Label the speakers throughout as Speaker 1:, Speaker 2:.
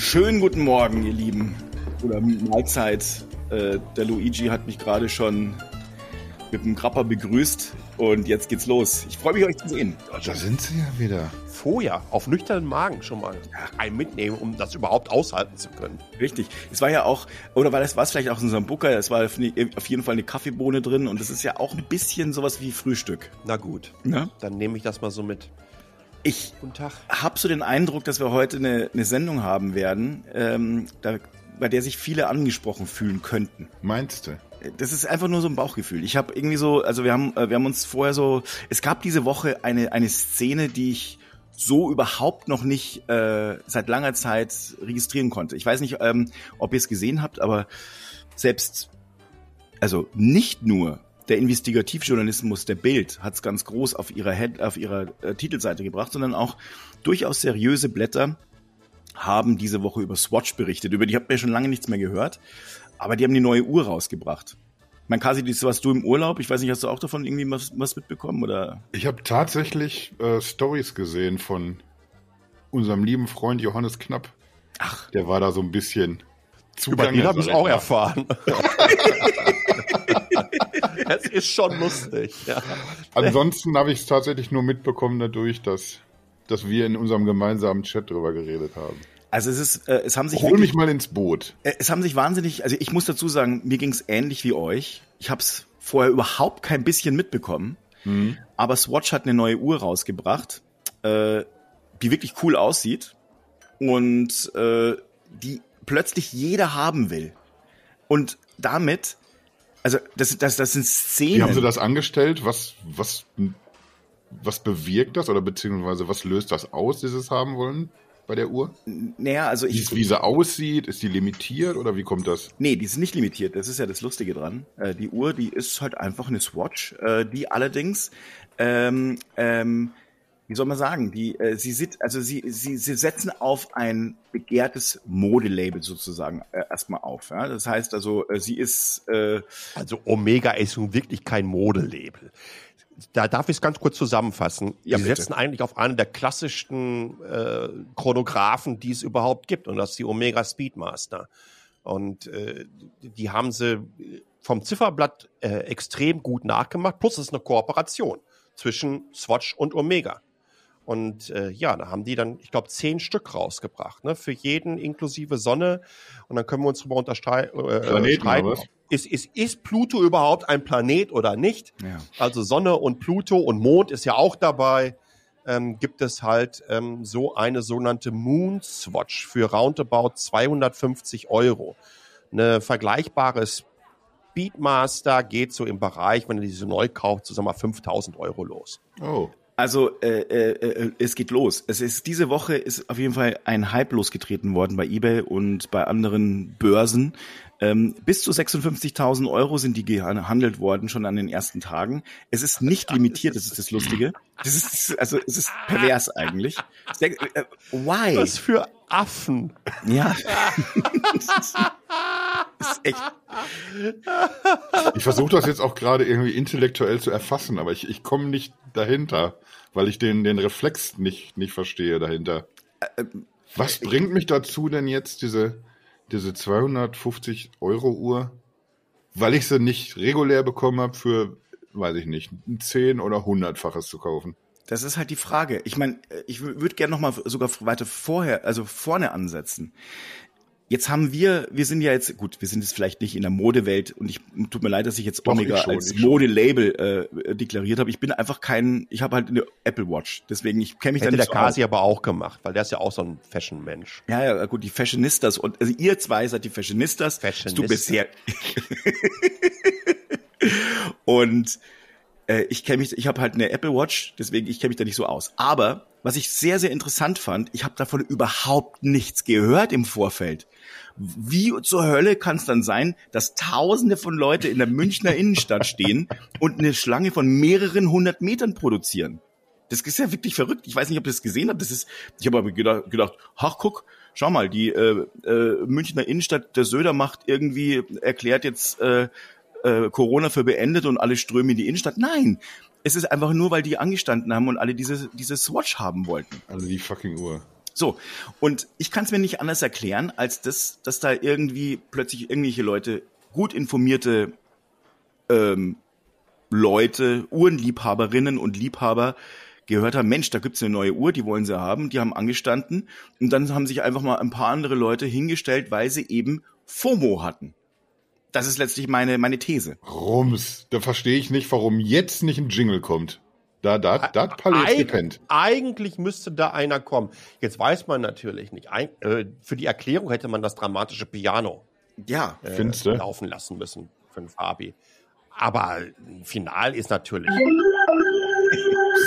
Speaker 1: Schönen guten Morgen, ihr Lieben. Oder Mahlzeit. Äh, der Luigi hat mich gerade schon mit dem Grapper begrüßt und jetzt geht's los. Ich freue mich, euch zu sehen.
Speaker 2: Da sind sie ja wieder.
Speaker 3: Vorher auf nüchternen Magen schon mal ein mitnehmen, um das überhaupt aushalten zu können.
Speaker 1: Richtig. Es war ja auch, oder war das war es vielleicht auch in unserem Booker, es war auf jeden Fall eine Kaffeebohne drin und das ist ja auch ein bisschen sowas wie Frühstück.
Speaker 3: Na gut,
Speaker 1: Ja?
Speaker 3: dann nehme ich das mal so mit.
Speaker 1: Ich habe so den Eindruck, dass wir heute eine, eine Sendung haben werden, ähm, da, bei der sich viele angesprochen fühlen könnten.
Speaker 2: Meinst du?
Speaker 1: Das ist einfach nur so ein Bauchgefühl. Ich habe irgendwie so, also wir haben, äh, wir haben uns vorher so, es gab diese Woche eine eine Szene, die ich so überhaupt noch nicht äh, seit langer Zeit registrieren konnte. Ich weiß nicht, ähm, ob ihr es gesehen habt, aber selbst, also nicht nur der Investigativjournalismus der Bild hat es ganz groß auf ihrer Head, auf ihrer äh, Titelseite gebracht, sondern auch durchaus seriöse Blätter haben diese Woche über Swatch berichtet. Über die habt ihr schon lange nichts mehr gehört, aber die haben die neue Uhr rausgebracht. Mein Kasi, das warst du im Urlaub. Ich weiß nicht, hast du auch davon irgendwie was, was mitbekommen oder?
Speaker 2: Ich habe tatsächlich äh, Stories gesehen von unserem lieben Freund Johannes Knapp.
Speaker 1: Ach,
Speaker 2: Der war da so ein bisschen
Speaker 3: Über
Speaker 2: zugange,
Speaker 3: den habe ich auch erfahren. Es ist schon lustig. Ja.
Speaker 2: Ansonsten habe ich es tatsächlich nur mitbekommen dadurch, dass, dass wir in unserem gemeinsamen Chat drüber geredet haben.
Speaker 1: also es ist, äh, es haben sich
Speaker 2: Hol
Speaker 1: wirklich,
Speaker 2: mich mal ins Boot.
Speaker 1: äh, es haben sich wahnsinnig, also ich muss dazu sagen, mir ging es ähnlich wie euch. Ich habe es vorher überhaupt kein bisschen mitbekommen, aber Swatch hat eine neue Uhr rausgebracht, äh, die wirklich cool aussieht und äh, die plötzlich jeder haben will. Und damit, also das, das, das sind Szenen.
Speaker 2: Wie haben sie das angestellt? Was, was, was bewirkt das oder beziehungsweise was löst das aus, dieses haben wollen bei der Uhr?
Speaker 1: naja, also
Speaker 2: Wie,
Speaker 1: ich,
Speaker 2: wie sie aussieht, ist die limitiert oder wie kommt das?
Speaker 1: Nee, die ist nicht limitiert. Das ist ja das Lustige dran. Äh, die Uhr, die ist halt einfach eine Swatch, äh, die allerdings, ähm, ähm, wie soll man sagen, die, äh, sie sieht, also sie, sie, sie setzen auf ein begehrtes Modelabel sozusagen äh, erstmal auf. Ja? Das heißt also, äh, sie ist, äh,
Speaker 3: Also Omega ist nun wirklich kein Modelabel. Da darf ich es ganz kurz zusammenfassen.
Speaker 1: Ja,
Speaker 3: Die
Speaker 1: bitte.
Speaker 3: setzen eigentlich auf einen der klassischsten äh, Chronographen, die es überhaupt gibt, und das ist die Omega Speedmaster. Und äh, die haben sie vom Zifferblatt äh, extrem gut nachgemacht. Plus es ist eine Kooperation zwischen Swatch und Omega. Und äh, ja, da haben die dann, ich glaube, zehn Stück rausgebracht, ne? Für jeden inklusive Sonne. Und dann können wir uns drüber unterstreiten. Äh,
Speaker 2: Planeten,
Speaker 3: streiten.
Speaker 2: oder was?
Speaker 3: Ist, ist, ist Pluto überhaupt ein Planet oder nicht?
Speaker 1: ja.
Speaker 3: Also Sonne und Pluto und Mond ist ja auch dabei. Ähm, gibt es halt ähm, so eine sogenannte Moon Swatch für roundabout 250 Euro. Eine vergleichbare Speedmaster geht so im Bereich, wenn ihr diese neu kauft, so wir mal 5000 Euro los.
Speaker 2: Oh.
Speaker 1: Also äh, äh, äh, es geht los. Es ist diese Woche ist auf jeden Fall ein Hype losgetreten worden bei eBay und bei anderen Börsen. Ähm, bis zu 56.000 Euro sind die gehandelt worden schon an den ersten Tagen. Es ist nicht limitiert, das ist das Lustige. Das ist also es ist pervers eigentlich. Sehr, äh, why?
Speaker 3: Was für Affen.
Speaker 1: Ja. das ist echt.
Speaker 2: Ich versuche das jetzt auch gerade irgendwie intellektuell zu erfassen, aber ich, ich komme nicht dahinter, weil ich den, den Reflex nicht, nicht verstehe dahinter. Was bringt mich dazu denn jetzt, diese, diese 250 Euro Uhr, weil ich sie nicht regulär bekommen habe, für, weiß ich nicht, ein 10 oder 100-faches zu kaufen?
Speaker 1: Das ist halt die Frage. Ich meine, ich würde gerne noch mal sogar weiter vorher, also vorne ansetzen. Jetzt haben wir, wir sind ja jetzt, gut, wir sind jetzt vielleicht nicht in der Modewelt und ich tut mir leid, dass ich jetzt
Speaker 2: Doch,
Speaker 1: Omega
Speaker 2: ich schon,
Speaker 1: als. Modelabel äh, deklariert habe. Ich bin einfach kein, ich habe halt eine Apple Watch, deswegen ich kenne mich da
Speaker 3: Hätte
Speaker 1: nicht
Speaker 3: der
Speaker 1: so.
Speaker 3: Kasi aber auch gemacht, weil der ist ja auch so ein Fashion-Mensch.
Speaker 1: Ja, ja, gut, die Fashionistas und also ihr zwei seid die Fashionistas.
Speaker 3: Fashionistas.
Speaker 1: Du bist sehr und äh, ich kenne mich, ich habe halt eine Apple Watch, deswegen ich kenne mich da nicht so aus. Aber was ich sehr sehr interessant fand, ich habe davon überhaupt nichts gehört im Vorfeld. Wie zur Hölle kann es dann sein, dass Tausende von Leute in der Münchner Innenstadt stehen und eine Schlange von mehreren hundert Metern produzieren? Das ist ja wirklich verrückt. Ich weiß nicht, ob ihr das gesehen habt. Das ist, ich habe aber gedacht, gedacht, ach guck, schau mal, die äh, äh, Münchner Innenstadt, der Söder macht irgendwie, erklärt jetzt äh, äh, Corona für beendet und alle strömen in die Innenstadt. Nein, es ist einfach nur, weil die angestanden haben und alle diese, diese Swatch haben wollten.
Speaker 2: Also die fucking Uhr.
Speaker 1: So, und ich kann es mir nicht anders erklären, als das, dass da irgendwie plötzlich irgendwelche Leute, gut informierte ähm, Leute, Uhrenliebhaberinnen und Liebhaber gehört haben, Mensch, da gibt's eine neue Uhr, die wollen sie haben, die haben angestanden und dann haben sich einfach mal ein paar andere Leute hingestellt, weil sie eben FOMO hatten. Das ist letztlich meine, meine These.
Speaker 2: Rums, da verstehe ich nicht, warum jetzt nicht ein Jingle kommt. Da, da, da hat Palle jetzt gepennt.
Speaker 3: Eigentlich müsste da einer kommen. Jetzt weiß man natürlich nicht. Ein, äh, für die Erklärung hätte man das dramatische Piano
Speaker 1: Ja,
Speaker 3: äh,
Speaker 2: Findste?
Speaker 3: laufen lassen müssen für den Fabi. Aber final ist natürlich.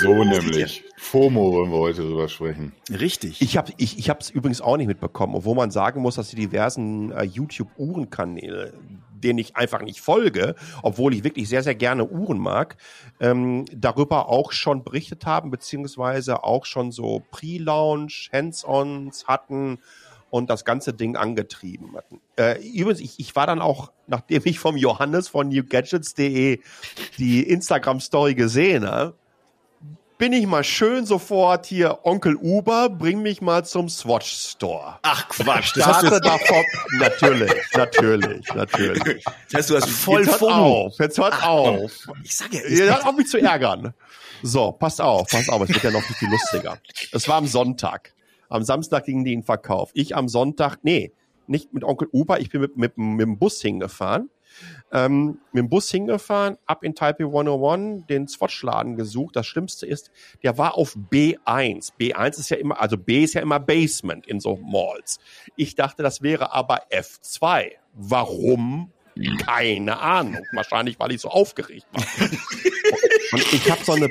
Speaker 2: So nämlich. FOMO wollen wir heute drüber sprechen.
Speaker 1: richtig.
Speaker 3: Ich habe ich, ich es übrigens auch nicht mitbekommen, obwohl man sagen muss, dass die diversen äh, YouTube-Uhrenkanäle, denen ich einfach nicht folge, obwohl ich wirklich sehr, sehr gerne Uhren mag, ähm, darüber auch schon berichtet haben, beziehungsweise auch schon so Pre-Launch, Hands-ons hatten und das ganze Ding angetrieben hatten. Äh, übrigens, ich, ich war dann auch, nachdem ich vom Johannes von newgadgets.de die Instagram-Story gesehen habe, bin ich mal schön sofort hier, Onkel Uber, bring mich mal zum Swatch Store.
Speaker 1: Ach Quatsch, das hast du jetzt,
Speaker 3: davon, natürlich, natürlich, natürlich.
Speaker 1: das heißt, du hast voll
Speaker 3: jetzt hört auf, jetzt hört auf.
Speaker 1: Ich sage ja,
Speaker 3: Ihr hört auf, mich zu ärgern. So, passt auf, passt auf, es wird ja noch viel lustiger. Es war am Sonntag. Am Samstag ging die in Verkauf. Ich am Sonntag, nee, nicht mit Onkel Uber, ich bin mit, mit, mit dem Bus hingefahren. Ähm, mit dem Bus hingefahren, ab in Taipei 101, den Swatch-Laden gesucht. Das Schlimmste ist, der war auf B1. B1 ist ja immer, also B ist ja immer Basement in so Malls. Ich dachte, das wäre aber F2. Warum? Keine Ahnung. Wahrscheinlich, weil ich so aufgeregt war. Und ich habe so eine,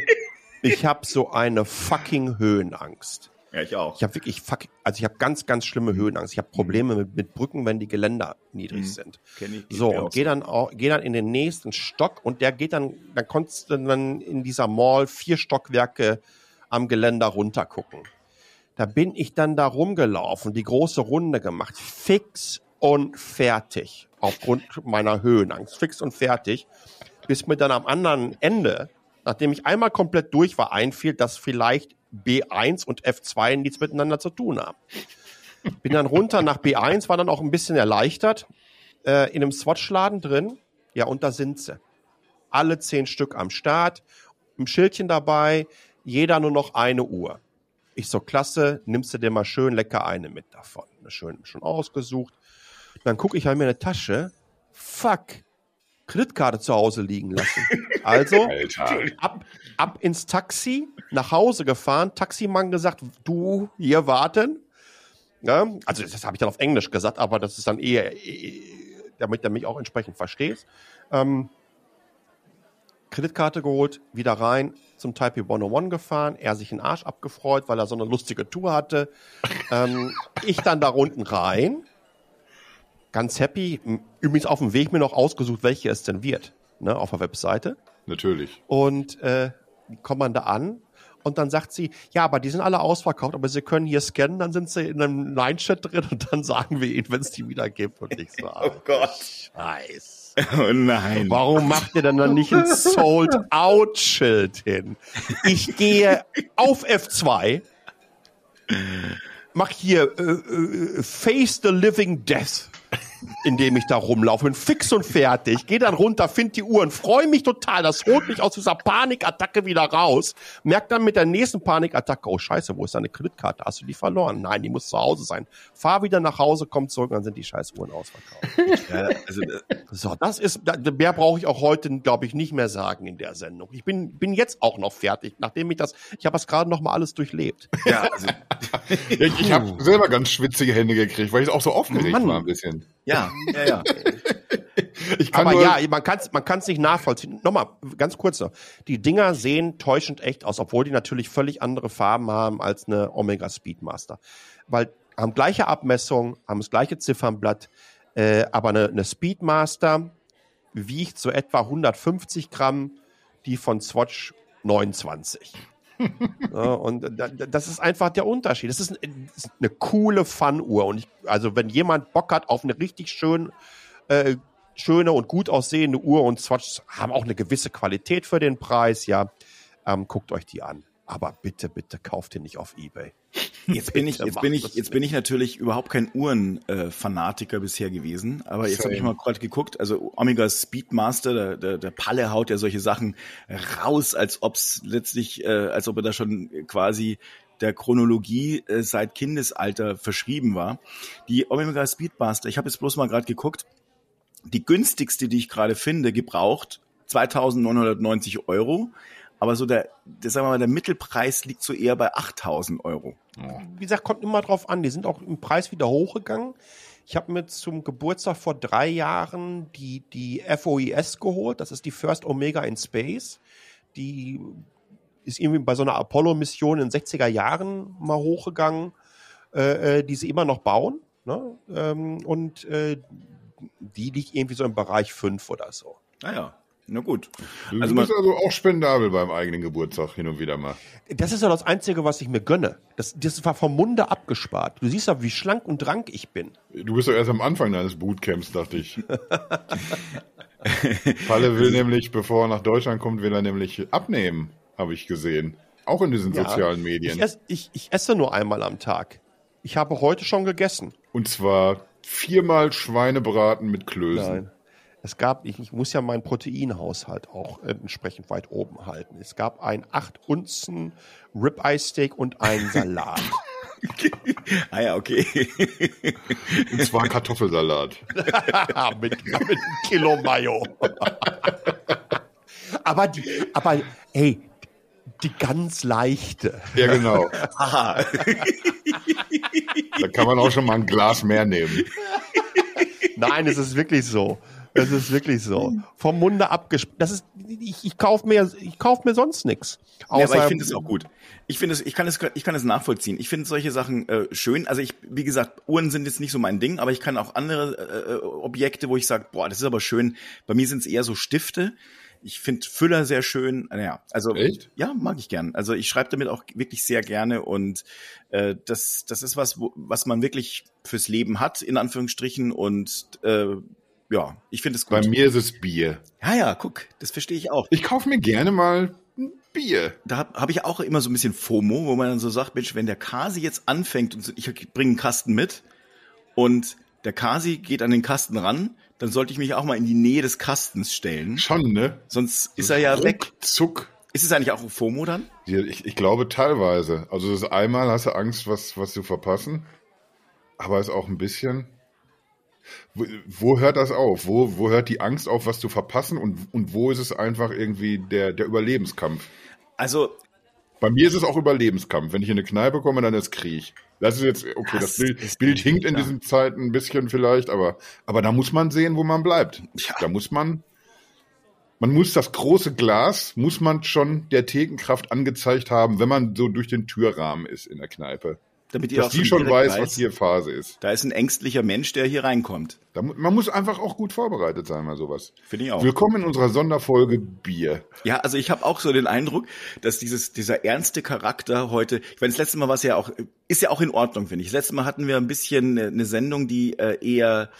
Speaker 3: ich habe so eine fucking Höhenangst.
Speaker 1: Ja, ich auch.
Speaker 3: Ich habe wirklich fuck, also ich habe ganz, ganz schlimme Höhenangst. Ich habe Probleme mit, mit Brücken, wenn die Geländer niedrig
Speaker 1: Mhm.
Speaker 3: sind.
Speaker 1: Kenn ich,
Speaker 3: So, und geh dann auch, geh dann in den nächsten Stock und der geht dann, dann konntest du dann in dieser Mall vier Stockwerke am Geländer runtergucken. Da bin ich dann da rumgelaufen, die große Runde gemacht, fix und fertig, aufgrund meiner Höhenangst, fix und fertig, bis mir dann am anderen Ende, nachdem ich einmal komplett durch war, einfiel, dass vielleicht B1 und F2 nichts miteinander zu tun haben. Bin dann runter nach B1, war dann auch ein bisschen erleichtert, äh, in einem Swatch-Laden drin. Ja, und da sind sie. Alle zehn Stück am Start, ein Schildchen dabei, jeder nur noch eine Uhr. Ich so, klasse, nimmst du dir mal schön lecker eine mit davon. Schön schon ausgesucht. Dann gucke ich an mir eine Tasche. Fuck. Kreditkarte zu Hause liegen lassen. Also, ab, ab ins Taxi, nach Hause gefahren, Taximann gesagt, du hier warten. Ja, also das habe ich dann auf Englisch gesagt, aber das ist dann eher, eh, damit er mich auch entsprechend versteht. Ähm, Kreditkarte geholt, wieder rein zum Taipei 101 gefahren, er sich den Arsch abgefreut, weil er so eine lustige Tour hatte. ähm, ich dann da unten rein, ganz happy, übrigens auf dem Weg mir noch ausgesucht, welche es denn wird, ne, auf der Webseite.
Speaker 2: Natürlich.
Speaker 3: Und äh, kommt man da an und dann sagt sie, ja, aber die sind alle ausverkauft, aber sie können hier scannen, dann sind sie in einem Line-Chat drin und dann sagen wir ihnen, wenn es die wieder gibt. Und ich so, oh
Speaker 1: Gott.
Speaker 3: Scheiß.
Speaker 1: Oh nein.
Speaker 3: Warum macht ihr denn dann nicht ein Sold-Out-Schild hin? Ich gehe auf F2, mach hier äh, äh, Face the Living Death, indem ich da rumlaufe, bin fix und fertig, gehe dann runter, find die Uhren, freue mich total, das holt mich aus dieser Panikattacke wieder raus, merk dann mit der nächsten Panikattacke, oh scheiße, wo ist deine Kreditkarte? Hast du die verloren? Nein, die muss zu Hause sein. Fahr wieder nach Hause, komm zurück, dann sind die scheiß Uhren ausverkauft.
Speaker 1: Ja, also, äh,
Speaker 3: So, das ist, mehr brauche ich auch heute, glaube ich, nicht mehr sagen in der Sendung. Ich bin, bin jetzt auch noch fertig, nachdem ich das, ich habe das gerade noch mal alles durchlebt.
Speaker 1: ja, also,
Speaker 2: Ich, ich habe selber ganz schwitzige Hände gekriegt, weil ich auch so aufgeregt
Speaker 3: Mann.
Speaker 2: war ein bisschen.
Speaker 1: ja, ja, ja.
Speaker 2: Ich kann
Speaker 3: Aber ja, man kann es man kann's nicht nachvollziehen. Nochmal, ganz kurz noch. Die Dinger sehen täuschend echt aus, obwohl die natürlich völlig andere Farben haben als eine Omega Speedmaster. Weil haben gleiche Abmessung, haben das gleiche Ziffernblatt, äh, aber eine, eine Speedmaster wiegt so etwa 150 Gramm, die von Swatch 29. Ja, und da- da- das ist einfach der Unterschied. Das ist, ein- das ist eine coole Fun-Uhr. Und ich, also, wenn jemand Bock hat auf eine richtig schön, äh, schöne und gut aussehende Uhr und Swatch haben auch eine gewisse Qualität für den Preis, ja, ähm, guckt euch die an. Aber bitte, bitte kauft ihr nicht auf Ebay.
Speaker 1: Jetzt bin ich, jetzt bin ich, jetzt bin ich natürlich überhaupt kein Uhrenfanatiker bisher gewesen, aber jetzt habe ich mal gerade geguckt. Also Omega Speedmaster, der, der, der Palle haut ja solche Sachen raus, als ob's letztlich, äh, als ob er da schon quasi der Chronologie äh, seit Kindesalter verschrieben war. Die Omega Speedmaster, ich habe jetzt bloß mal gerade geguckt, die günstigste, die ich gerade finde, gebraucht, 2990 Euro. Aber so der, der, sagen wir mal, der Mittelpreis liegt so eher bei 8000 Euro.
Speaker 3: Wie gesagt, kommt immer drauf an. Die sind auch im Preis wieder hochgegangen. Ich habe mir zum Geburtstag vor drei Jahren die, die FOIS geholt. Das ist die First Omega in Space. Die ist irgendwie bei so einer Apollo-Mission in den 60er Jahren mal hochgegangen, äh, äh, die sie immer noch bauen. Ne? Ähm, und äh, die liegt irgendwie so im Bereich 5 oder so.
Speaker 1: Naja, ah na gut.
Speaker 2: Du also bist also auch spendabel beim eigenen Geburtstag hin und wieder mal.
Speaker 3: Das ist ja das Einzige, was ich mir gönne. Das, das war vom Munde abgespart. Du siehst ja, wie schlank und drank ich bin.
Speaker 2: Du bist doch erst am Anfang deines Bootcamps, dachte ich. Palle will nämlich, bevor er nach Deutschland kommt, will er nämlich abnehmen habe ich gesehen. Auch in diesen ja, sozialen Medien.
Speaker 3: Ich, ess, ich, ich esse nur einmal am Tag. Ich habe heute schon gegessen.
Speaker 2: Und zwar viermal Schweinebraten mit Klößen. Nein.
Speaker 3: Es gab, ich, ich muss ja meinen Proteinhaushalt auch entsprechend weit oben halten. Es gab ein 8 Unzen Ribeye Steak und einen Salat.
Speaker 1: ah ja, okay.
Speaker 2: und zwar Kartoffelsalat.
Speaker 3: mit, mit einem Kilo Mayo. aber die, aber ey, die ganz leichte.
Speaker 2: Ja, genau. da kann man auch schon mal ein Glas mehr nehmen.
Speaker 3: Nein, es ist wirklich so. Es ist wirklich so. Vom Munde abgesprochen. Das ist, ich, ich kaufe mir, ich kauf mir sonst nichts.
Speaker 1: Ja, aber ich finde es auch gut. Ich finde es, ich kann es, ich kann es nachvollziehen. Ich finde solche Sachen äh, schön. Also ich, wie gesagt, Uhren sind jetzt nicht so mein Ding, aber ich kann auch andere äh, Objekte, wo ich sage, boah, das ist aber schön. Bei mir sind es eher so Stifte ich finde Füller sehr schön. Naja, also
Speaker 2: Echt?
Speaker 1: ja, mag ich gern. Also ich schreibe damit auch wirklich sehr gerne und äh, das, das ist was, wo, was man wirklich fürs Leben hat, in Anführungsstrichen. Und äh, ja, ich finde es
Speaker 2: gut. Bei mir ist es Bier.
Speaker 1: Ja, ja, guck, das verstehe ich auch.
Speaker 2: Ich kaufe mir gerne mal ein Bier.
Speaker 1: Da habe hab ich auch immer so ein bisschen FOMO, wo man dann so sagt, Mensch, wenn der Kasi jetzt anfängt und ich bringe einen Kasten mit und der Kasi geht an den Kasten ran, dann sollte ich mich auch mal in die Nähe des Kastens stellen.
Speaker 2: Schon, ne?
Speaker 1: Sonst ist er ja Ruck, weg.
Speaker 2: Zuck.
Speaker 1: Ist es eigentlich auch ein FOMO dann?
Speaker 2: Ich, ich glaube teilweise. Also das einmal hast du Angst, was, was zu verpassen. Aber ist auch ein bisschen. Wo, wo hört das auf? Wo, wo hört die Angst auf, was zu verpassen? Und, und wo ist es einfach irgendwie der, der Überlebenskampf?
Speaker 1: Also.
Speaker 2: Bei mir ist es auch Überlebenskampf. Wenn ich in eine Kneipe komme, dann ist Krieg. Das ist jetzt, okay, das, das Bild, Bild hinkt in diesen Zeiten ein bisschen vielleicht, aber, aber da muss man sehen, wo man bleibt. Ja. Da muss man, man muss das große Glas, muss man schon der Thekenkraft angezeigt haben, wenn man so durch den Türrahmen ist in der Kneipe. Damit ihr dass auch die schon weiß, weiß, was hier Phase ist.
Speaker 1: Da ist ein ängstlicher Mensch, der hier reinkommt.
Speaker 2: Da, man muss einfach auch gut vorbereitet sein, mal sowas.
Speaker 1: Finde ich auch.
Speaker 2: Willkommen in unserer Sonderfolge Bier.
Speaker 1: Ja, also ich habe auch so den Eindruck, dass dieses dieser ernste Charakter heute, ich meine, das letzte Mal war es ja auch, ist ja auch in Ordnung, finde ich. Das letzte Mal hatten wir ein bisschen eine Sendung, die äh, eher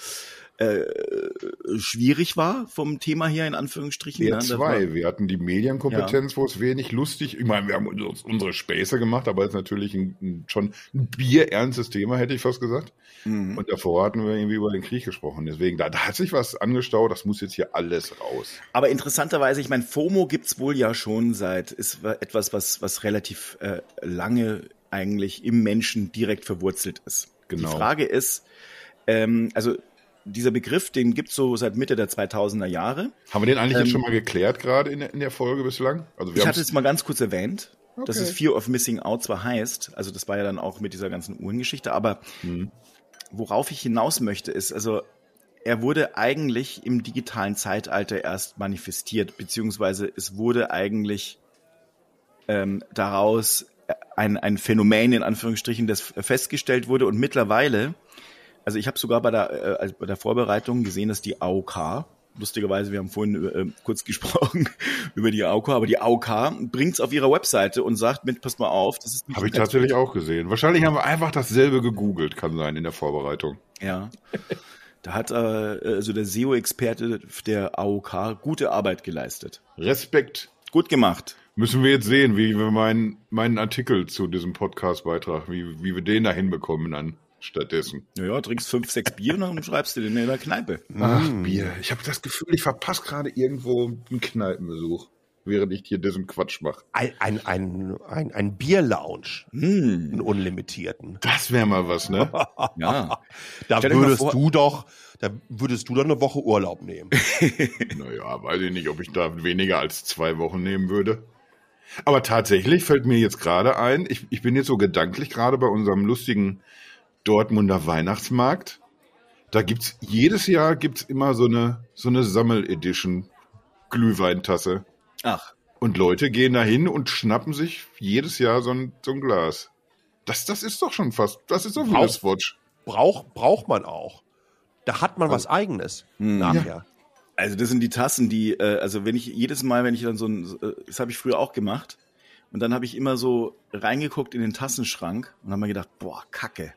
Speaker 1: äh, schwierig war vom Thema her in Anführungsstrichen.
Speaker 2: Ja, zwei. Wir hatten die Medienkompetenz, ja. wo es wenig lustig. Ich meine, wir haben unsere Späße gemacht, aber es ist natürlich ein, ein, schon ein bierernstes Thema, hätte ich fast gesagt. Mhm. Und davor hatten wir irgendwie über den Krieg gesprochen. Deswegen, da, da hat sich was angestaut. Das muss jetzt hier alles raus.
Speaker 1: Aber interessanterweise, ich meine, FOMO gibt's wohl ja schon seit ist etwas, was was relativ äh, lange eigentlich im Menschen direkt verwurzelt ist. Genau. Die Frage ist, ähm, also dieser Begriff, den gibt's so seit Mitte der 2000er Jahre.
Speaker 2: Haben wir den eigentlich ähm, jetzt schon mal geklärt, gerade in, in der Folge bislang?
Speaker 1: Also wir ich hatte es mal ganz kurz erwähnt, okay. dass es Fear of Missing Out zwar heißt, also das war ja dann auch mit dieser ganzen Uhrengeschichte, aber hm. worauf ich hinaus möchte, ist, also er wurde eigentlich im digitalen Zeitalter erst manifestiert, beziehungsweise es wurde eigentlich ähm, daraus ein, ein Phänomen in Anführungsstrichen, das festgestellt wurde und mittlerweile also ich habe sogar bei der, äh, bei der Vorbereitung gesehen, dass die AOK, lustigerweise, wir haben vorhin äh, kurz gesprochen über die AOK, aber die AOK bringt's auf ihrer Webseite und sagt mit, passt mal auf, das ist
Speaker 2: Habe ich tatsächlich auch gesehen. Wahrscheinlich haben wir einfach dasselbe gegoogelt, kann sein, in der Vorbereitung.
Speaker 1: Ja. Da hat äh, also der SEO-Experte der AOK gute Arbeit geleistet.
Speaker 2: Respekt.
Speaker 1: Gut gemacht.
Speaker 2: Müssen wir jetzt sehen, wie wir meinen, meinen Artikel zu diesem Podcast-Beitrag, wie, wie wir den da hinbekommen dann stattdessen.
Speaker 1: Naja, trinkst fünf, sechs Bier und dann schreibst du den in der Kneipe.
Speaker 2: Ach, Bier. Ich habe das Gefühl, ich verpasse gerade irgendwo einen Kneipenbesuch, während ich hier diesen Quatsch mache.
Speaker 3: Ein, ein, ein, ein, ein Bierlounge.
Speaker 1: Hm.
Speaker 3: Einen unlimitierten.
Speaker 2: Das wäre mal was, ne?
Speaker 1: Ja.
Speaker 3: Da würdest
Speaker 1: vor-
Speaker 3: du doch, da würdest du doch eine Woche Urlaub nehmen.
Speaker 2: naja, weiß ich nicht, ob ich da weniger als zwei Wochen nehmen würde. Aber tatsächlich fällt mir jetzt gerade ein, ich, ich bin jetzt so gedanklich gerade bei unserem lustigen Dortmunder Weihnachtsmarkt. Da gibt's jedes Jahr gibt's immer so eine so eine Sammeledition Glühweintasse
Speaker 1: Ach,
Speaker 2: und Leute gehen da hin und schnappen sich jedes Jahr so ein, so ein Glas. Das das ist doch schon fast, das ist doch
Speaker 3: Brauch-
Speaker 2: Wristwatch.
Speaker 3: Braucht, braucht man auch. Da hat man was Eigenes nachher.
Speaker 1: also das sind die Tassen, die, äh, also wenn ich jedes Mal, wenn ich dann so ein, äh, das habe ich früher auch gemacht, und dann habe ich immer so reingeguckt in den Tassenschrank und habe mir gedacht, boah, Kacke,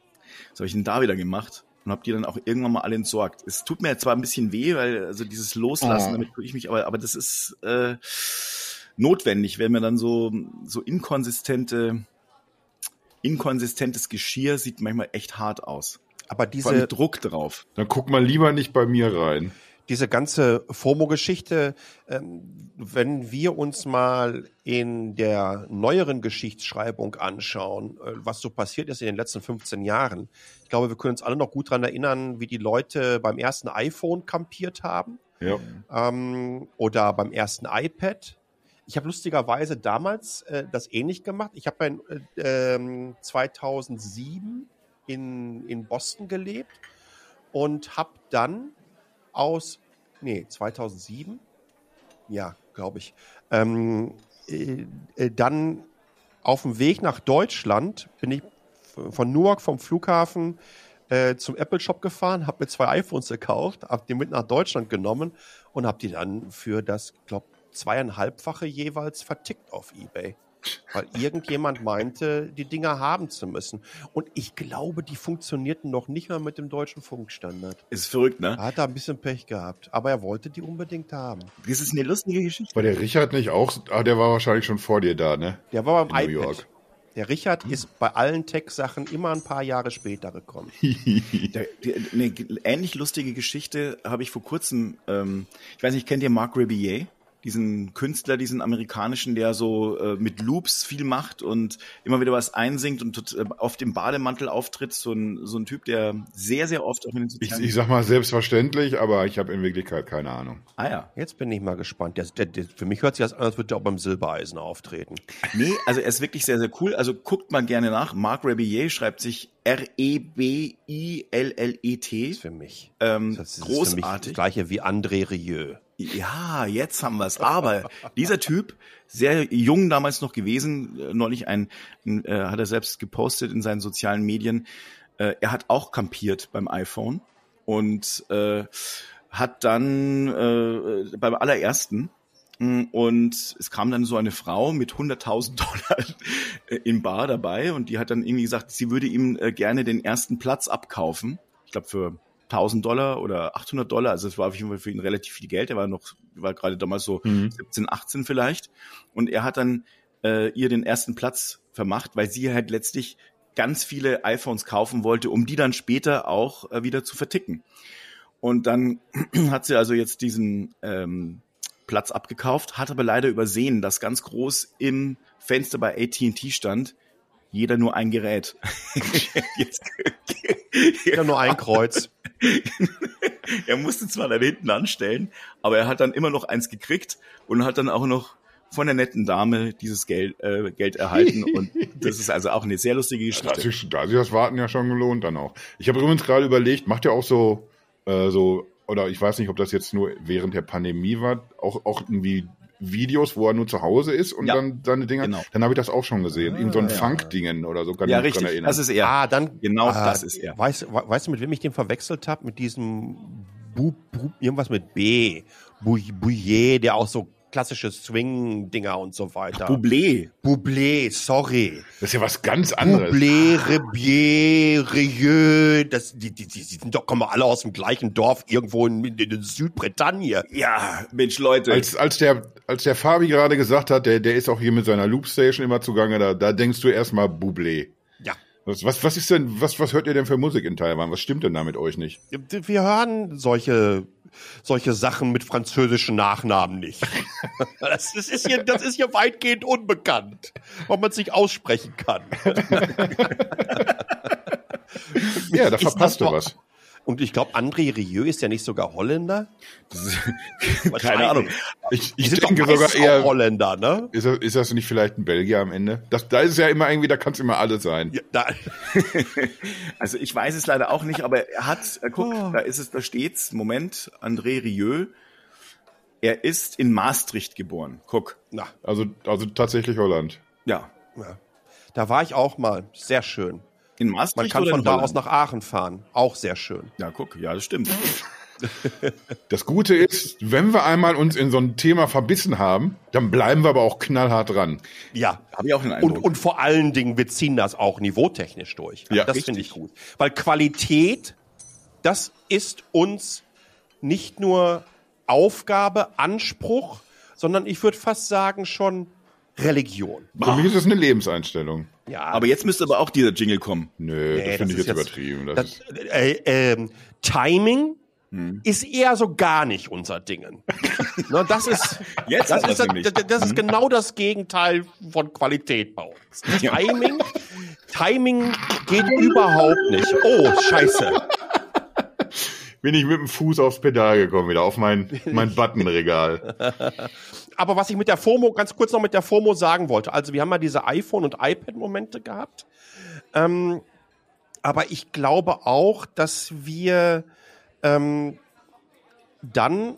Speaker 1: was habe ich denn da wieder gemacht? Und habe die dann auch irgendwann mal alle entsorgt. Es tut mir zwar ein bisschen weh, weil also dieses Loslassen,
Speaker 2: Oh.
Speaker 1: damit tue ich mich, aber, aber das ist äh, notwendig, wenn mir dann so so inkonsistente inkonsistentes Geschirr sieht manchmal echt hart aus.
Speaker 3: Aber diese,
Speaker 1: Druck drauf.
Speaker 2: Dann guck mal lieber nicht bei mir rein.
Speaker 3: Diese ganze FOMO-Geschichte, ähm, wenn wir uns mal in der neueren Geschichtsschreibung anschauen, äh, was so passiert ist in den letzten 15 Jahren. Ich glaube, wir können uns alle noch gut daran erinnern, wie die Leute beim ersten iPhone kampiert haben
Speaker 2: Ja.
Speaker 3: ähm, oder beim ersten iPad. Ich habe lustigerweise damals äh, das ähnlich gemacht. Ich habe äh, ähm, 2007 in, in Boston gelebt und habe dann aus, nee, 2007, ja, glaube ich, ähm, äh, äh, dann auf dem Weg nach Deutschland bin ich von Newark vom Flughafen äh, zum Apple Shop gefahren, habe mir zwei iPhones gekauft, habe die mit nach Deutschland genommen und habe die dann für das, glaube zweieinhalbfache jeweils vertickt auf eBay. Weil irgendjemand meinte, die Dinger haben zu müssen. Und ich glaube, die funktionierten noch nicht mal mit dem deutschen Funkstandard.
Speaker 1: Ist verrückt, ne?
Speaker 3: Er hat da ein bisschen Pech gehabt, aber er wollte die unbedingt haben.
Speaker 1: Das ist eine lustige Geschichte.
Speaker 2: War der Richard nicht auch? Ah, der war wahrscheinlich schon vor dir da, ne?
Speaker 3: Der war beim
Speaker 2: In New. York.
Speaker 3: Der Richard ist bei allen Tech-Sachen immer ein paar Jahre später gekommen.
Speaker 1: Eine ähnlich lustige Geschichte habe ich vor kurzem, ähm, ich weiß nicht, kennt ihr Marc Rebillet? Diesen Künstler, diesen amerikanischen, der so äh, mit Loops viel macht und immer wieder was einsingt und tot, äh, auf dem Bademantel auftritt. So ein, so ein Typ, der sehr, sehr oft in den
Speaker 2: Ich, ich sag mal selbstverständlich, aber ich habe in Wirklichkeit keine Ahnung.
Speaker 1: Ah ja.
Speaker 3: Jetzt bin ich mal gespannt. Der, der, der, für mich hört sich das an, als würde er auch beim Silbereisen auftreten.
Speaker 1: Nee, also er ist wirklich sehr, sehr cool. Also guckt mal gerne nach. Marc Rebillet schreibt sich R-E-B-I-L-L-E-T.
Speaker 3: Für mich.
Speaker 1: Ähm,
Speaker 3: Das ist für mich das
Speaker 1: großartig.
Speaker 3: gleiche wie André Rieu.
Speaker 1: Ja, jetzt haben wir's. Aber dieser Typ, sehr jung damals noch gewesen, äh, neulich ein, ein äh, hat er selbst gepostet in seinen sozialen Medien. Äh, er hat auch kampiert beim iPhone und äh, hat dann äh, beim allerersten mh, und es kam dann so eine Frau mit 100.000 Dollar äh, im Bar dabei und die hat dann irgendwie gesagt, sie würde ihm äh, gerne den ersten Platz abkaufen. Ich glaube für 1000 Dollar oder 800 Dollar, also es war auf jeden Fall für ihn relativ viel Geld. Er war noch, war gerade damals so 17, 18 vielleicht. Und er hat dann äh, ihr den ersten Platz vermacht, weil sie halt letztlich ganz viele iPhones kaufen wollte, um die dann später auch äh, wieder zu verticken. Und dann hat sie also jetzt diesen ähm, Platz abgekauft, hat aber leider übersehen, dass ganz groß im Fenster bei AT&T stand, jeder nur ein Gerät. jetzt,
Speaker 3: Ja, nur ein Kreuz.
Speaker 1: er musste zwar da hinten anstellen, aber er hat dann immer noch eins gekriegt und hat dann auch noch von der netten Dame dieses Geld, äh, Geld erhalten. Und das ist also auch eine sehr lustige
Speaker 2: Da hat,
Speaker 1: Geschichte.
Speaker 2: sich, da hat sich das Warten ja schon gelohnt dann auch. Ich habe übrigens gerade überlegt, macht ihr auch so, äh, so, oder ich weiß nicht, ob das jetzt nur während der Pandemie war, auch, auch irgendwie Videos, wo er nur zu Hause ist und
Speaker 1: Ja,
Speaker 2: dann seine Dinger.
Speaker 1: genau.
Speaker 2: Dann habe ich das auch schon gesehen. Irgend so ein
Speaker 1: ja.
Speaker 2: Funk-Dingen oder so, kann
Speaker 1: Ja,
Speaker 2: ich mich dran
Speaker 1: richtig.
Speaker 2: erinnern.
Speaker 1: Das ist er.
Speaker 3: Ah, dann.
Speaker 1: Genau
Speaker 3: ah,
Speaker 1: das ist er.
Speaker 3: Weißt, we- weißt du, mit wem ich den verwechselt habe? Mit diesem Bu, Bu, irgendwas mit B. Bouillet, der auch so klassische Swing-Dinger und so weiter.
Speaker 1: Bublé.
Speaker 3: Bublé, sorry.
Speaker 2: Das ist ja was ganz anderes.
Speaker 3: Bublé, Rebier, Rieu, das, die, die, die, die sind doch, kommen alle aus dem gleichen Dorf irgendwo in, in, in Südbretagne.
Speaker 1: Ja, Mensch, Leute.
Speaker 2: Als, als, der, als der Fabi gerade gesagt hat, der, der ist auch hier mit seiner Loopstation immer zugange, da, da denkst du erstmal Bublé.
Speaker 3: Ja.
Speaker 2: Was, was, was ist denn, was, was hört ihr denn für Musik in Taiwan? Was stimmt denn da mit euch nicht?
Speaker 3: Wir hören solche, solche Sachen mit französischen Nachnamen nicht. Das, das, ist hier, das ist hier weitgehend unbekannt, ob man es nicht aussprechen kann.
Speaker 2: Ja, da verpasst du
Speaker 3: doch-
Speaker 2: was.
Speaker 3: Und ich glaube, André Rieu ist ja nicht sogar Holländer.
Speaker 1: Keine Ahnung.
Speaker 2: Ich, ich
Speaker 3: sind
Speaker 2: denke sogar eher,
Speaker 3: Holländer, ne?
Speaker 2: ist das, ist das nicht vielleicht ein Belgier am Ende? Das, da ist es ja immer irgendwie, da kann es immer alles sein.
Speaker 3: Ja, da,
Speaker 1: Also ich weiß es leider auch nicht, aber er hat, äh, guck,
Speaker 3: Oh.
Speaker 1: da ist es, da steht's, Moment, André Rieu. Er ist in Maastricht geboren. Guck.
Speaker 3: na,
Speaker 2: Also, also tatsächlich Holland.
Speaker 1: Ja.
Speaker 3: ja. da war ich auch mal. Sehr schön.
Speaker 1: In Maastricht
Speaker 3: Man kann
Speaker 1: oder
Speaker 3: von da aus nach Aachen fahren. Auch sehr schön.
Speaker 1: Ja, guck, ja, das stimmt.
Speaker 2: Das Gute ist, wenn wir einmal uns in so ein Thema verbissen haben, dann bleiben wir aber auch knallhart dran.
Speaker 3: Ja.
Speaker 1: Habe ich auch den Eindruck.
Speaker 3: Und, und vor allen Dingen, wir ziehen das auch niveautechnisch durch.
Speaker 2: Ja,
Speaker 3: das finde ich gut. Weil Qualität, das ist uns nicht nur Aufgabe, Anspruch, sondern ich würde fast sagen schon Religion.
Speaker 2: Für mich ist es eine Lebenseinstellung.
Speaker 3: Ja,
Speaker 1: aber jetzt müsste aber auch dieser Jingle kommen.
Speaker 2: Nö,
Speaker 3: Nee,
Speaker 2: das finde ich jetzt übertrieben. Das
Speaker 3: Das, äh, ähm, Timing ist eher so gar nicht unser Dingen. ne, das ist,
Speaker 1: Jetzt
Speaker 3: das, ist, das, das ist genau das Gegenteil von Qualität bei uns. Timing, Timing geht überhaupt nicht. Oh, scheiße.
Speaker 2: bin ich mit dem Fuß aufs Pedal gekommen, wieder auf mein, mein Buttonregal.
Speaker 3: Aber was ich mit der FOMO, ganz kurz noch mit der FOMO sagen wollte, also wir haben ja diese iPhone- und iPad-Momente gehabt. Ähm, aber ich glaube auch, dass wir ähm, dann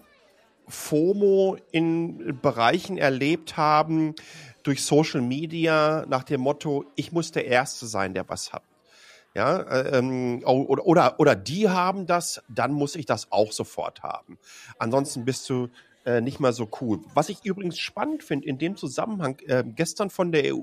Speaker 3: FOMO in Bereichen erlebt haben durch Social Media nach dem Motto, ich muss der Erste sein, der was hat. Ja, äh, ähm, oder, oder, oder die haben das, dann muss ich das auch sofort haben. Ansonsten bist du äh, nicht mal so cool. Was ich übrigens spannend finde in dem Zusammenhang, äh, gestern von der EU,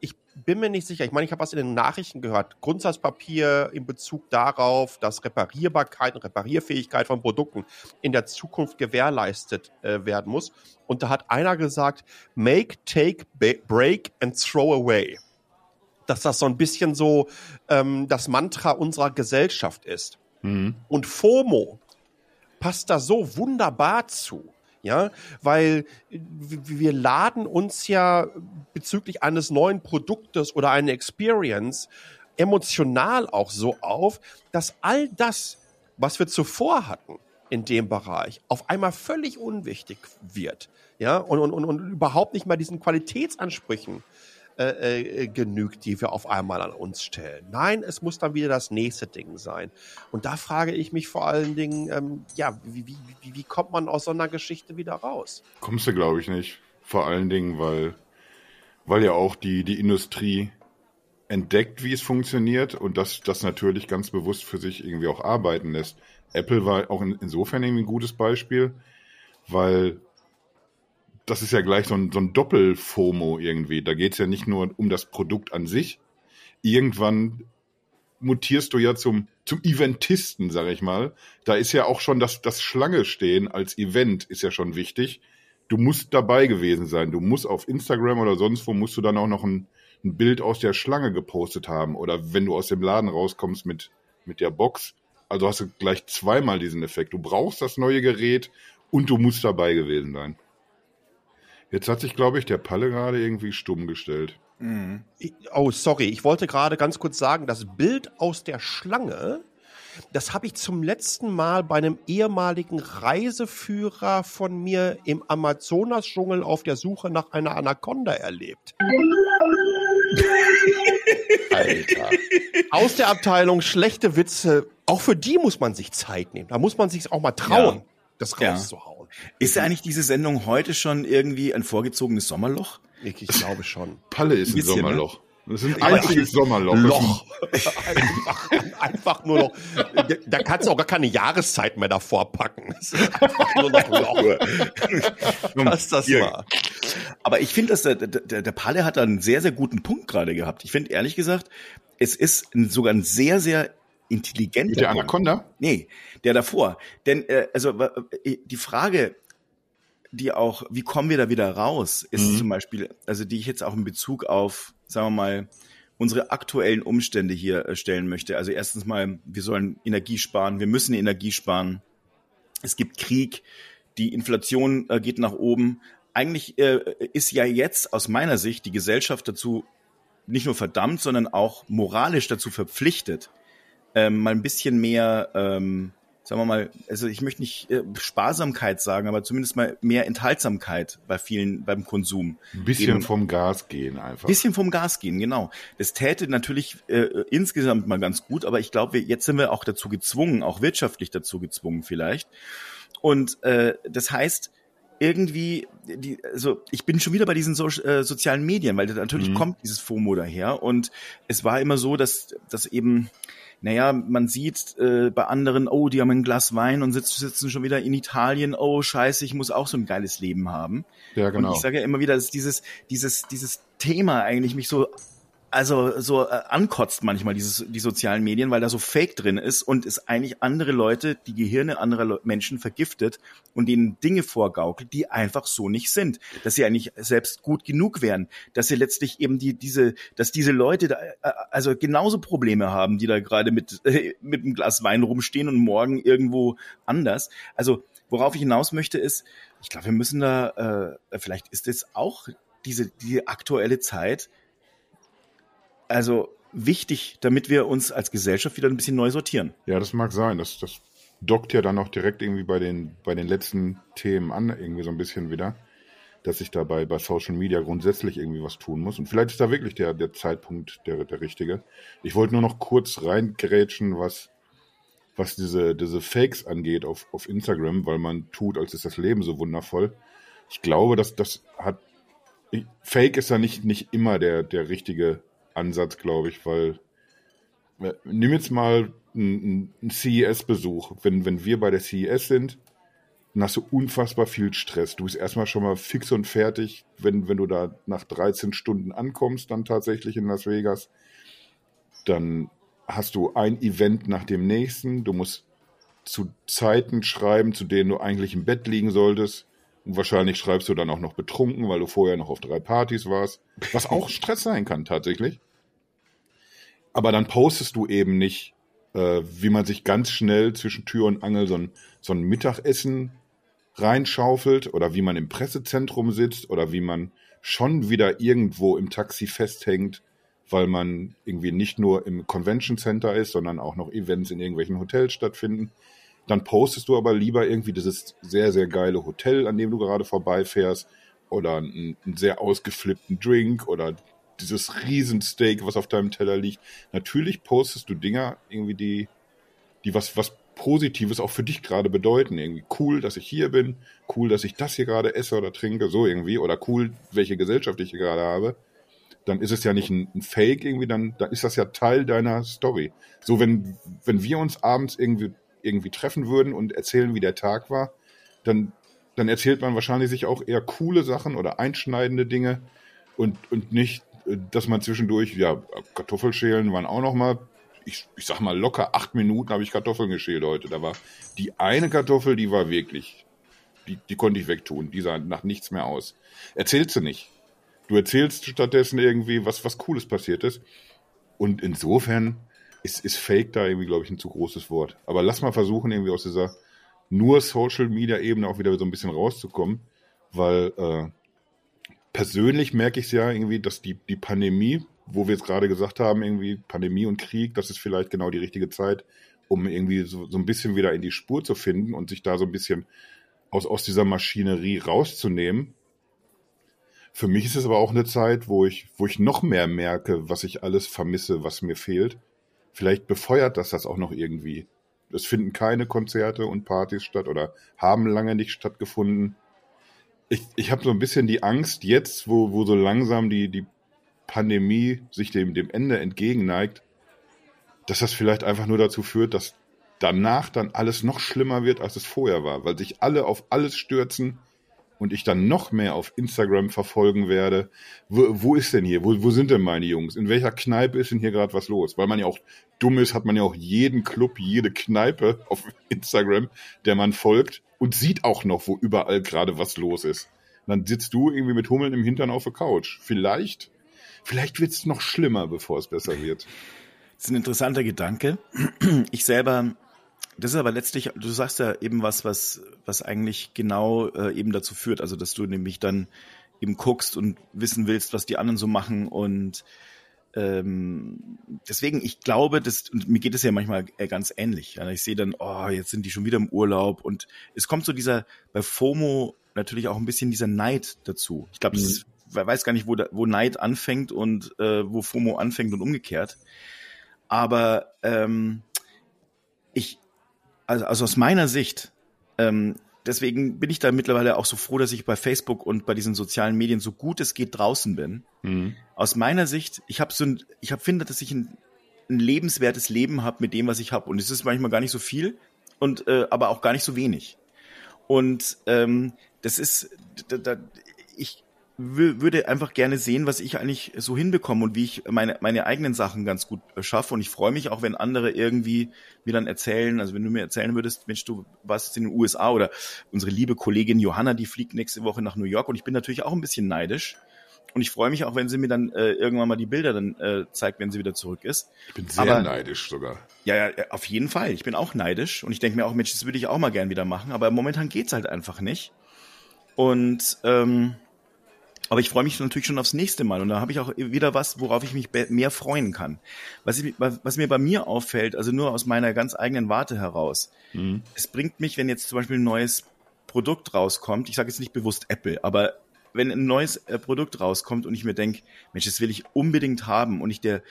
Speaker 3: ich bin mir nicht sicher, ich meine, ich habe was in den Nachrichten gehört, Grundsatzpapier in Bezug darauf, dass Reparierbarkeit und Reparierfähigkeit von Produkten in der Zukunft gewährleistet äh, werden muss. Und da hat einer gesagt, make, take, break and throw away. Dass das so ein bisschen so ähm, das Mantra unserer Gesellschaft ist.
Speaker 2: Mhm.
Speaker 3: Und FOMO passt da so wunderbar zu. Ja, weil wir laden uns ja bezüglich eines neuen Produktes oder einer Experience emotional auch so auf, dass all das, was wir zuvor hatten in dem Bereich, auf einmal völlig unwichtig wird. Ja, und, und, und, überhaupt nicht mehr diesen Qualitätsansprüchen äh, äh, genügt, die wir auf einmal an uns stellen. Nein, es muss dann wieder das nächste Ding sein. Und da frage ich mich vor allen Dingen, ähm, ja, wie, wie, wie, kommt man aus so einer Geschichte wieder raus?
Speaker 2: Kommst du, glaube ich, nicht. Vor allen Dingen, weil, weil ja auch die, die Industrie entdeckt, wie es funktioniert und das, das natürlich ganz bewusst für sich irgendwie auch arbeiten lässt. Apple war auch in, insofern irgendwie ein gutes Beispiel, weil das ist ja gleich so ein, so ein Doppel-FOMO irgendwie. Da geht es ja nicht nur um das Produkt an sich. Irgendwann mutierst du ja zum, zum Eventisten, sag ich mal. Da ist ja auch schon das, das Schlange stehen als Event ist ja schon wichtig. Du musst dabei gewesen sein. Du musst auf Instagram oder sonst wo musst du dann auch noch ein, ein Bild aus der Schlange gepostet haben. Oder wenn du aus dem Laden rauskommst mit, mit der Box. Also hast du gleich zweimal diesen Effekt. Du brauchst das neue Gerät und du musst dabei gewesen sein. Jetzt hat sich, glaube ich, der Palle gerade irgendwie stumm gestellt.
Speaker 3: Ich- Oh, sorry, ich wollte gerade ganz kurz sagen, das Bild aus der Schlange, das habe ich zum letzten Mal bei einem ehemaligen Reiseführer von mir im Amazonas-Dschungel auf der Suche nach einer Anaconda erlebt.
Speaker 2: Alter.
Speaker 3: Aus der Abteilung schlechte Witze, auch für die muss man sich Zeit nehmen. Da muss man sich auch mal trauen,
Speaker 1: Ja.
Speaker 3: das
Speaker 1: Ja. Ist ja eigentlich diese Sendung heute schon irgendwie ein vorgezogenes Sommerloch?
Speaker 3: Ich, ich glaube schon.
Speaker 2: Palle ist
Speaker 1: Ein
Speaker 2: ein,
Speaker 1: bisschen, ne?
Speaker 2: Sommerloch. Das ist ein einziges Sommerloch.
Speaker 3: Loch. einfach, einfach nur noch. Da kannst du auch gar keine Jahreszeit mehr davor packen. Das ist einfach nur noch Loch.
Speaker 1: Was das war. Aber ich finde, dass der, der, der Palle hat da einen sehr, sehr guten Punkt gerade gehabt. Ich finde ehrlich gesagt, es ist sogar ein sehr, sehr intelligenter.
Speaker 2: Der Anaconda?
Speaker 1: Nee, der davor. Denn äh, also äh, die Frage, die auch, wie kommen wir da wieder raus, ist mhm. zum Beispiel, also die ich jetzt auch in Bezug auf, sagen wir mal, unsere aktuellen Umstände hier äh, stellen möchte. Also erstens mal, wir sollen Energie sparen, wir müssen Energie sparen. Es gibt Krieg, die Inflation äh, geht nach oben. Eigentlich äh, ist ja jetzt aus meiner Sicht die Gesellschaft dazu nicht nur verdammt, sondern auch moralisch dazu verpflichtet, ähm, mal ein bisschen mehr ähm, sagen wir mal, also ich möchte nicht äh, Sparsamkeit sagen, aber zumindest mal mehr Enthaltsamkeit bei vielen beim Konsum.
Speaker 2: Ein bisschen Eben, vom Gas gehen einfach.
Speaker 1: Bisschen vom Gas gehen, genau. Das täte natürlich äh, insgesamt mal ganz gut, aber ich glaube, jetzt sind wir auch dazu gezwungen, auch wirtschaftlich dazu gezwungen vielleicht. Und äh, das heißt, irgendwie, die, also ich bin schon wieder bei diesen so, äh, sozialen Medien, weil natürlich mhm. kommt dieses FOMO daher und es war immer so, dass, dass eben naja, man sieht äh, bei anderen, oh, die haben ein Glas Wein und sitzen, sitzen schon wieder in Italien, oh, scheiße, ich muss auch so ein geiles Leben haben. Ja, genau. Und ich sage ja immer wieder, dass dieses, dieses, dieses Thema eigentlich mich so also so äh, ankotzt manchmal dieses die sozialen Medien, weil da so Fake drin ist und es eigentlich andere Leute, die Gehirne anderer Le Menschen vergiftet und denen Dinge vorgaukelt, die einfach so nicht sind, dass sie eigentlich selbst gut genug wären, dass sie letztlich eben die diese, dass diese Leute da, äh, also genauso Probleme haben, die da gerade mit äh, mit einem Glas Wein rumstehen und morgen irgendwo anders. Also worauf ich hinaus möchte ist, ich glaube, wir müssen da äh, vielleicht ist es auch diese die aktuelle Zeit also wichtig, damit wir uns als Gesellschaft wieder ein bisschen neu sortieren.
Speaker 2: Ja, das mag sein. Das, das dockt ja dann auch direkt irgendwie bei den, bei den letzten Themen an, irgendwie so ein bisschen wieder, dass ich dabei bei Social Media grundsätzlich irgendwie was tun muss. Und vielleicht ist da wirklich der, der Zeitpunkt der, der richtige. Ich wollte nur noch kurz reingrätschen, was, was diese, diese Fakes angeht auf, auf Instagram, weil man tut, als ist das Leben so wundervoll. Ich glaube, dass das hat. Fake ist ja nicht, nicht immer der, der richtige Ansatz, glaube ich, weil äh, nimm jetzt mal einen, einen CES-Besuch. Wenn, wenn wir bei der CES sind, dann hast du unfassbar viel Stress. Du bist erstmal schon mal fix und fertig, wenn, wenn du da nach 13 Stunden ankommst, dann tatsächlich in Las Vegas. Dann hast du ein Event nach dem nächsten. Du musst zu Zeiten schreiben, zu denen du eigentlich im Bett liegen solltest. Und wahrscheinlich schreibst du dann auch noch betrunken, weil du vorher noch auf drei Partys warst. Was auch Stress sein kann, tatsächlich. Aber dann postest du eben nicht, äh, wie man sich ganz schnell zwischen Tür und Angel so ein, so ein Mittagessen reinschaufelt oder wie man im Pressezentrum sitzt oder wie man schon wieder irgendwo im Taxi festhängt, weil man irgendwie nicht nur im Convention Center ist, sondern auch noch Events in irgendwelchen Hotels stattfinden. Dann postest du aber lieber irgendwie dieses sehr, sehr geile Hotel, an dem du gerade vorbeifährst, oder einen, einen sehr ausgeflippten Drink oder dieses Riesensteak, was auf deinem Teller liegt. Natürlich postest du Dinger irgendwie, die, die was, was Positives auch für dich gerade bedeuten. Irgendwie cool, dass ich hier bin, cool, dass ich das hier gerade esse oder trinke, so irgendwie, oder cool, welche Gesellschaft ich hier gerade habe. Dann ist es ja nicht ein, ein Fake irgendwie, dann, dann ist das ja Teil deiner Story. So, wenn, wenn wir uns abends irgendwie irgendwie treffen würden und erzählen, wie der Tag war, dann, dann erzählt man wahrscheinlich sich auch eher coole Sachen oder einschneidende Dinge und, und nicht, dass man zwischendurch, ja, Kartoffelschälen waren auch noch mal, ich, ich sag mal locker acht Minuten habe ich Kartoffeln geschält heute. Da war die eine Kartoffel, die war wirklich, die, die konnte ich wegtun. Die sah nach nichts mehr aus. Erzählst du nicht. Du erzählst stattdessen irgendwie, was, was Cooles passiert ist. Und insofern ist, ist Fake da irgendwie, glaube ich, ein zu großes Wort. Aber lass mal versuchen, irgendwie aus dieser nur Social Media Ebene auch wieder so ein bisschen rauszukommen, weil äh, persönlich merke ich es ja irgendwie, dass die, die Pandemie, wo wir jetzt gerade gesagt haben, irgendwie Pandemie und Krieg, das ist vielleicht genau die richtige Zeit, um irgendwie so, so ein bisschen wieder in die Spur zu finden und sich da so ein bisschen aus, aus dieser Maschinerie rauszunehmen. Für mich ist es aber auch eine Zeit, wo ich, wo ich noch mehr merke, was ich alles vermisse, was mir fehlt. Vielleicht befeuert das das auch noch irgendwie. Es finden keine Konzerte und Partys statt oder haben lange nicht stattgefunden. Ich, ich habe so ein bisschen die Angst jetzt, wo, wo so langsam die, die Pandemie sich dem, dem Ende entgegenneigt, dass das vielleicht einfach nur dazu führt, dass danach dann alles noch schlimmer wird, als es vorher war, weil sich alle auf alles stürzen und ich dann noch mehr auf Instagram verfolgen werde. Wo, wo ist denn hier? Wo, wo sind denn meine Jungs? In welcher Kneipe ist denn hier gerade was los? Weil man ja auch dumm ist, hat man ja auch jeden Club, jede Kneipe auf Instagram, der man folgt und sieht auch noch, wo überall gerade was los ist. Und dann sitzt du irgendwie mit Hummeln im Hintern auf der Couch. Vielleicht, vielleicht wird es noch schlimmer, bevor es besser wird.
Speaker 1: Das ist ein interessanter Gedanke. Ich selber das ist aber letztlich, du sagst ja eben was, was, was eigentlich genau äh, eben dazu führt, also dass du nämlich dann eben guckst und wissen willst, was die anderen so machen und ähm, deswegen, ich glaube, das, und mir geht es ja manchmal äh, ganz ähnlich. Ja. Ich sehe dann, oh, jetzt sind die schon wieder im Urlaub und es kommt so dieser, bei FOMO natürlich auch ein bisschen dieser Neid dazu. Ich glaube, mhm. weiß gar nicht, wo, da, wo Neid anfängt und äh, wo FOMO anfängt und umgekehrt. Aber ähm, ich, also, also aus meiner Sicht, ähm, deswegen bin ich da mittlerweile auch so froh, dass ich bei Facebook und bei diesen sozialen Medien so gut es geht draußen bin. Mhm. Aus meiner Sicht, ich habe so ein, ich habe finde, dass ich ein, ein lebenswertes Leben habe mit dem, was ich habe. Und es ist manchmal gar nicht so viel und äh, aber auch gar nicht so wenig. Und ähm, das ist, da, da, ich, würde einfach gerne sehen, was ich eigentlich so hinbekomme und wie ich meine, meine eigenen Sachen ganz gut äh, schaffe. Und ich freue mich auch, wenn andere irgendwie mir dann erzählen, also wenn du mir erzählen würdest, Mensch, du warst in den USA oder unsere liebe Kollegin Johanna, die fliegt nächste Woche nach New York und ich bin natürlich auch ein bisschen neidisch. Und ich freue mich auch, wenn sie mir dann äh, irgendwann mal die Bilder dann äh, zeigt, wenn sie wieder zurück ist.
Speaker 2: Ich bin sehr Aber, neidisch sogar.
Speaker 1: Ja, ja, auf jeden Fall. Ich bin auch neidisch und ich denke mir auch, Mensch, das würde ich auch mal gern wieder machen. Aber momentan geht's halt einfach nicht. Und ähm, aber ich freue mich natürlich schon aufs nächste Mal und da habe ich auch wieder was, worauf ich mich mehr freuen kann. Was, ich, was mir bei mir auffällt, also nur aus meiner ganz eigenen Warte heraus, mhm. es bringt mich, wenn jetzt zum Beispiel ein neues Produkt rauskommt, ich sage jetzt nicht bewusst Apple, aber wenn ein neues äh, Produkt rauskommt und ich mir denke, Mensch, das will ich unbedingt haben und ich der,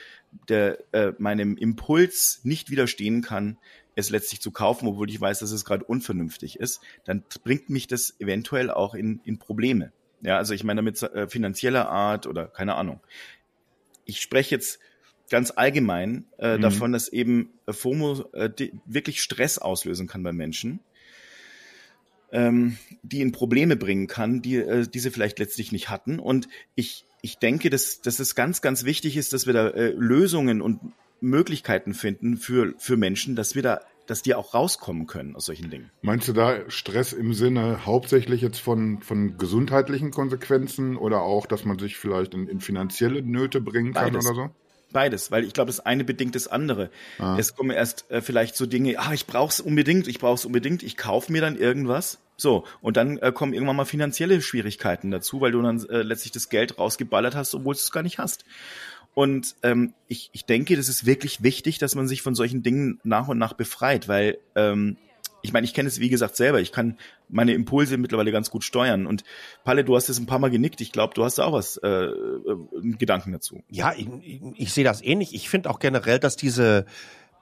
Speaker 1: der äh, meinem Impuls nicht widerstehen kann, es letztlich zu kaufen, obwohl ich weiß, dass es gerade unvernünftig ist, dann bringt mich das eventuell auch in, in Probleme. Ja, also ich meine damit äh, finanzieller Art oder keine Ahnung. Ich spreche jetzt ganz allgemein äh, mhm. davon, dass eben äh, FOMO äh, wirklich Stress auslösen kann bei Menschen, ähm, die in Probleme bringen kann, die äh, diese vielleicht letztlich nicht hatten. Und ich ich denke, dass, dass es ganz, ganz wichtig ist, dass wir da äh, Lösungen und Möglichkeiten finden für, für Menschen, dass wir da dass die auch rauskommen können aus solchen Dingen.
Speaker 2: Meinst du da Stress im Sinne hauptsächlich jetzt von, von gesundheitlichen Konsequenzen oder auch, dass man sich vielleicht in, in finanzielle Nöte bringen kann
Speaker 1: Beides.
Speaker 2: oder so?
Speaker 1: Beides, weil ich glaube, das eine bedingt das andere. Ah. Es kommen erst äh, vielleicht so Dinge, ah, ich brauch's unbedingt, ich brauch's unbedingt, ich kaufe mir dann irgendwas. So, und dann äh, kommen irgendwann mal finanzielle Schwierigkeiten dazu, weil du dann äh, letztlich das Geld rausgeballert hast, obwohl du es gar nicht hast. Und ähm, ich, ich denke, das ist wirklich wichtig, dass man sich von solchen Dingen nach und nach befreit, weil ähm, ich meine, ich kenne es wie gesagt selber. Ich kann meine Impulse mittlerweile ganz gut steuern. Und Palle, du hast es ein paar Mal genickt. Ich glaube, du hast auch was, äh, äh, Gedanken dazu.
Speaker 3: Ja, ich, ich, ich sehe das ähnlich. Ich finde auch generell, dass diese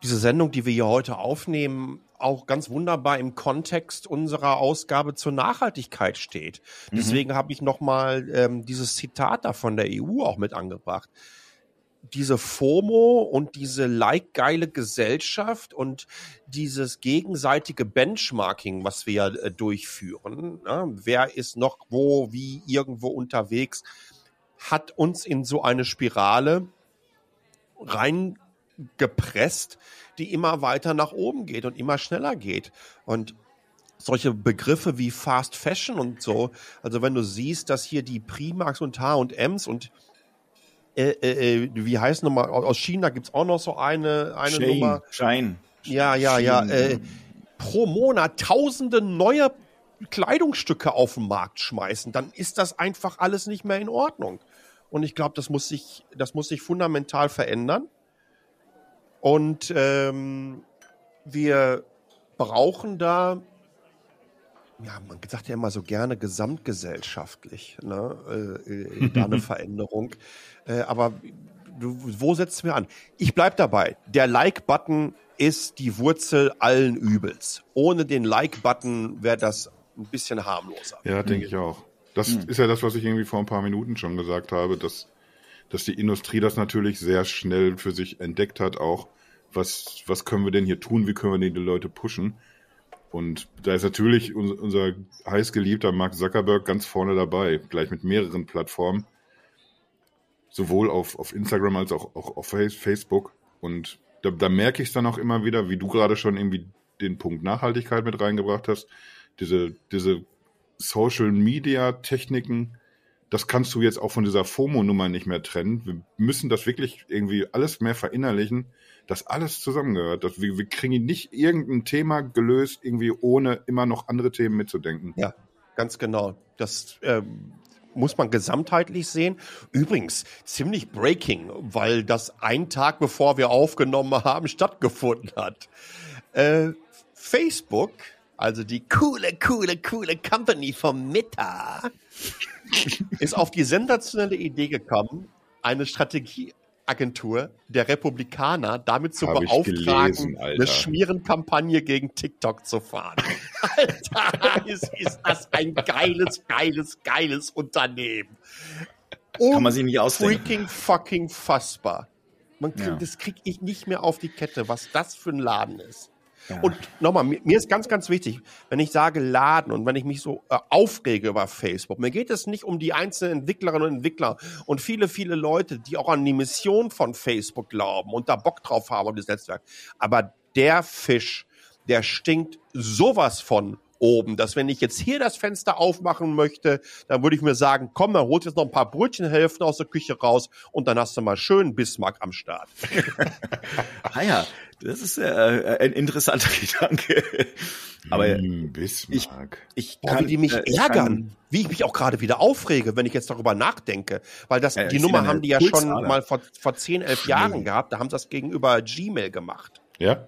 Speaker 3: diese Sendung, die wir hier heute aufnehmen, auch ganz wunderbar im Kontext unserer Ausgabe zur Nachhaltigkeit steht. Mhm. Deswegen habe ich nochmal ähm, dieses Zitat da von der EU auch mit angebracht diese FOMO und diese like-geile Gesellschaft und dieses gegenseitige Benchmarking, was wir äh, durchführen, ne? wer ist noch wo, wie, irgendwo unterwegs, hat uns in so eine Spirale reingepresst, die immer weiter nach oben geht und immer schneller geht. Und solche Begriffe wie Fast Fashion und so, also wenn du siehst, dass hier die Primax und H&Ms und äh, äh, äh, wie heißt nochmal, aus China gibt's auch noch so eine, eine Shane, Nummer.
Speaker 1: Shine.
Speaker 3: Ja, ja, ja. Äh, pro Monat tausende neue Kleidungsstücke auf den Markt schmeißen, dann ist das einfach alles nicht mehr in Ordnung. Und ich glaube, das muss sich, das muss sich fundamental verändern. Und ähm, wir brauchen da ja, man sagt ja immer so gerne gesamtgesellschaftlich, ne, äh, äh da eine Veränderung. Äh, aber du, wo setzen wir an? Ich bleib dabei. Der Like-Button ist die Wurzel allen Übels. Ohne den Like-Button wäre das ein bisschen harmloser.
Speaker 2: Ja, denke ich auch. Das mhm. ist ja das, was ich irgendwie vor ein paar Minuten schon gesagt habe, dass dass die Industrie das natürlich sehr schnell für sich entdeckt hat, auch was, was können wir denn hier tun, wie können wir denn die Leute pushen. Und da ist natürlich unser, heißgeliebter Mark Zuckerberg ganz vorne dabei, gleich mit mehreren Plattformen, sowohl auf, auf Instagram als auch, auch auf Facebook. Und da, da merke ich es dann auch immer wieder, wie du gerade schon irgendwie den Punkt Nachhaltigkeit mit reingebracht hast, diese, diese Social Media Techniken, das kannst du jetzt auch von dieser FOMO-Nummer nicht mehr trennen. Wir müssen das wirklich irgendwie alles mehr verinnerlichen, dass alles zusammengehört. Dass wir, wir kriegen nicht irgendein Thema gelöst, irgendwie ohne immer noch andere Themen mitzudenken.
Speaker 3: Ja, ganz genau. Das äh, muss man gesamtheitlich sehen. Übrigens, ziemlich breaking, weil das ein Tag bevor wir aufgenommen haben, stattgefunden hat. Äh, Facebook, also die coole, coole, coole Company vom Meta, ist auf die sensationelle Idee gekommen, eine Strategieagentur der Republikaner damit zu Hab beauftragen, gelesen, eine Schmierenkampagne gegen TikTok zu fahren. Alter, ist, ist das ein geiles, geiles, geiles Unternehmen.
Speaker 1: Um Kann man sich nicht ausdenken.
Speaker 3: Freaking fucking fassbar. Man, ja. Das krieg ich nicht mehr auf die Kette, was das für ein Laden ist. Und nochmal, mir, mir, ist ganz, ganz wichtig, wenn ich sage Laden und wenn ich mich so äh, aufrege über Facebook, mir geht es nicht um die einzelnen Entwicklerinnen und Entwickler und viele, viele Leute, die auch an die Mission von Facebook glauben und da Bock drauf haben auf das Netzwerk. Aber der Fisch, der stinkt sowas von oben, dass wenn ich jetzt hier das Fenster aufmachen möchte, dann würde ich mir sagen, komm, dann holt jetzt noch ein paar Brötchenhälften aus der Küche raus und dann hast du mal schön Bismarck am Start.
Speaker 1: ah ja, das ist äh, ein interessanter Gedanke. Aber mm, Bismarck.
Speaker 3: Ich, ich kann, Boah, wie die mich äh, ärgern, kann, wie ich mich auch gerade wieder aufrege, wenn ich jetzt darüber nachdenke. Weil das, äh, die Nummer haben die ja schon mal vor, vor 10, 11 Jahren gehabt. Da haben sie das gegenüber Gmail gemacht.
Speaker 2: Ja?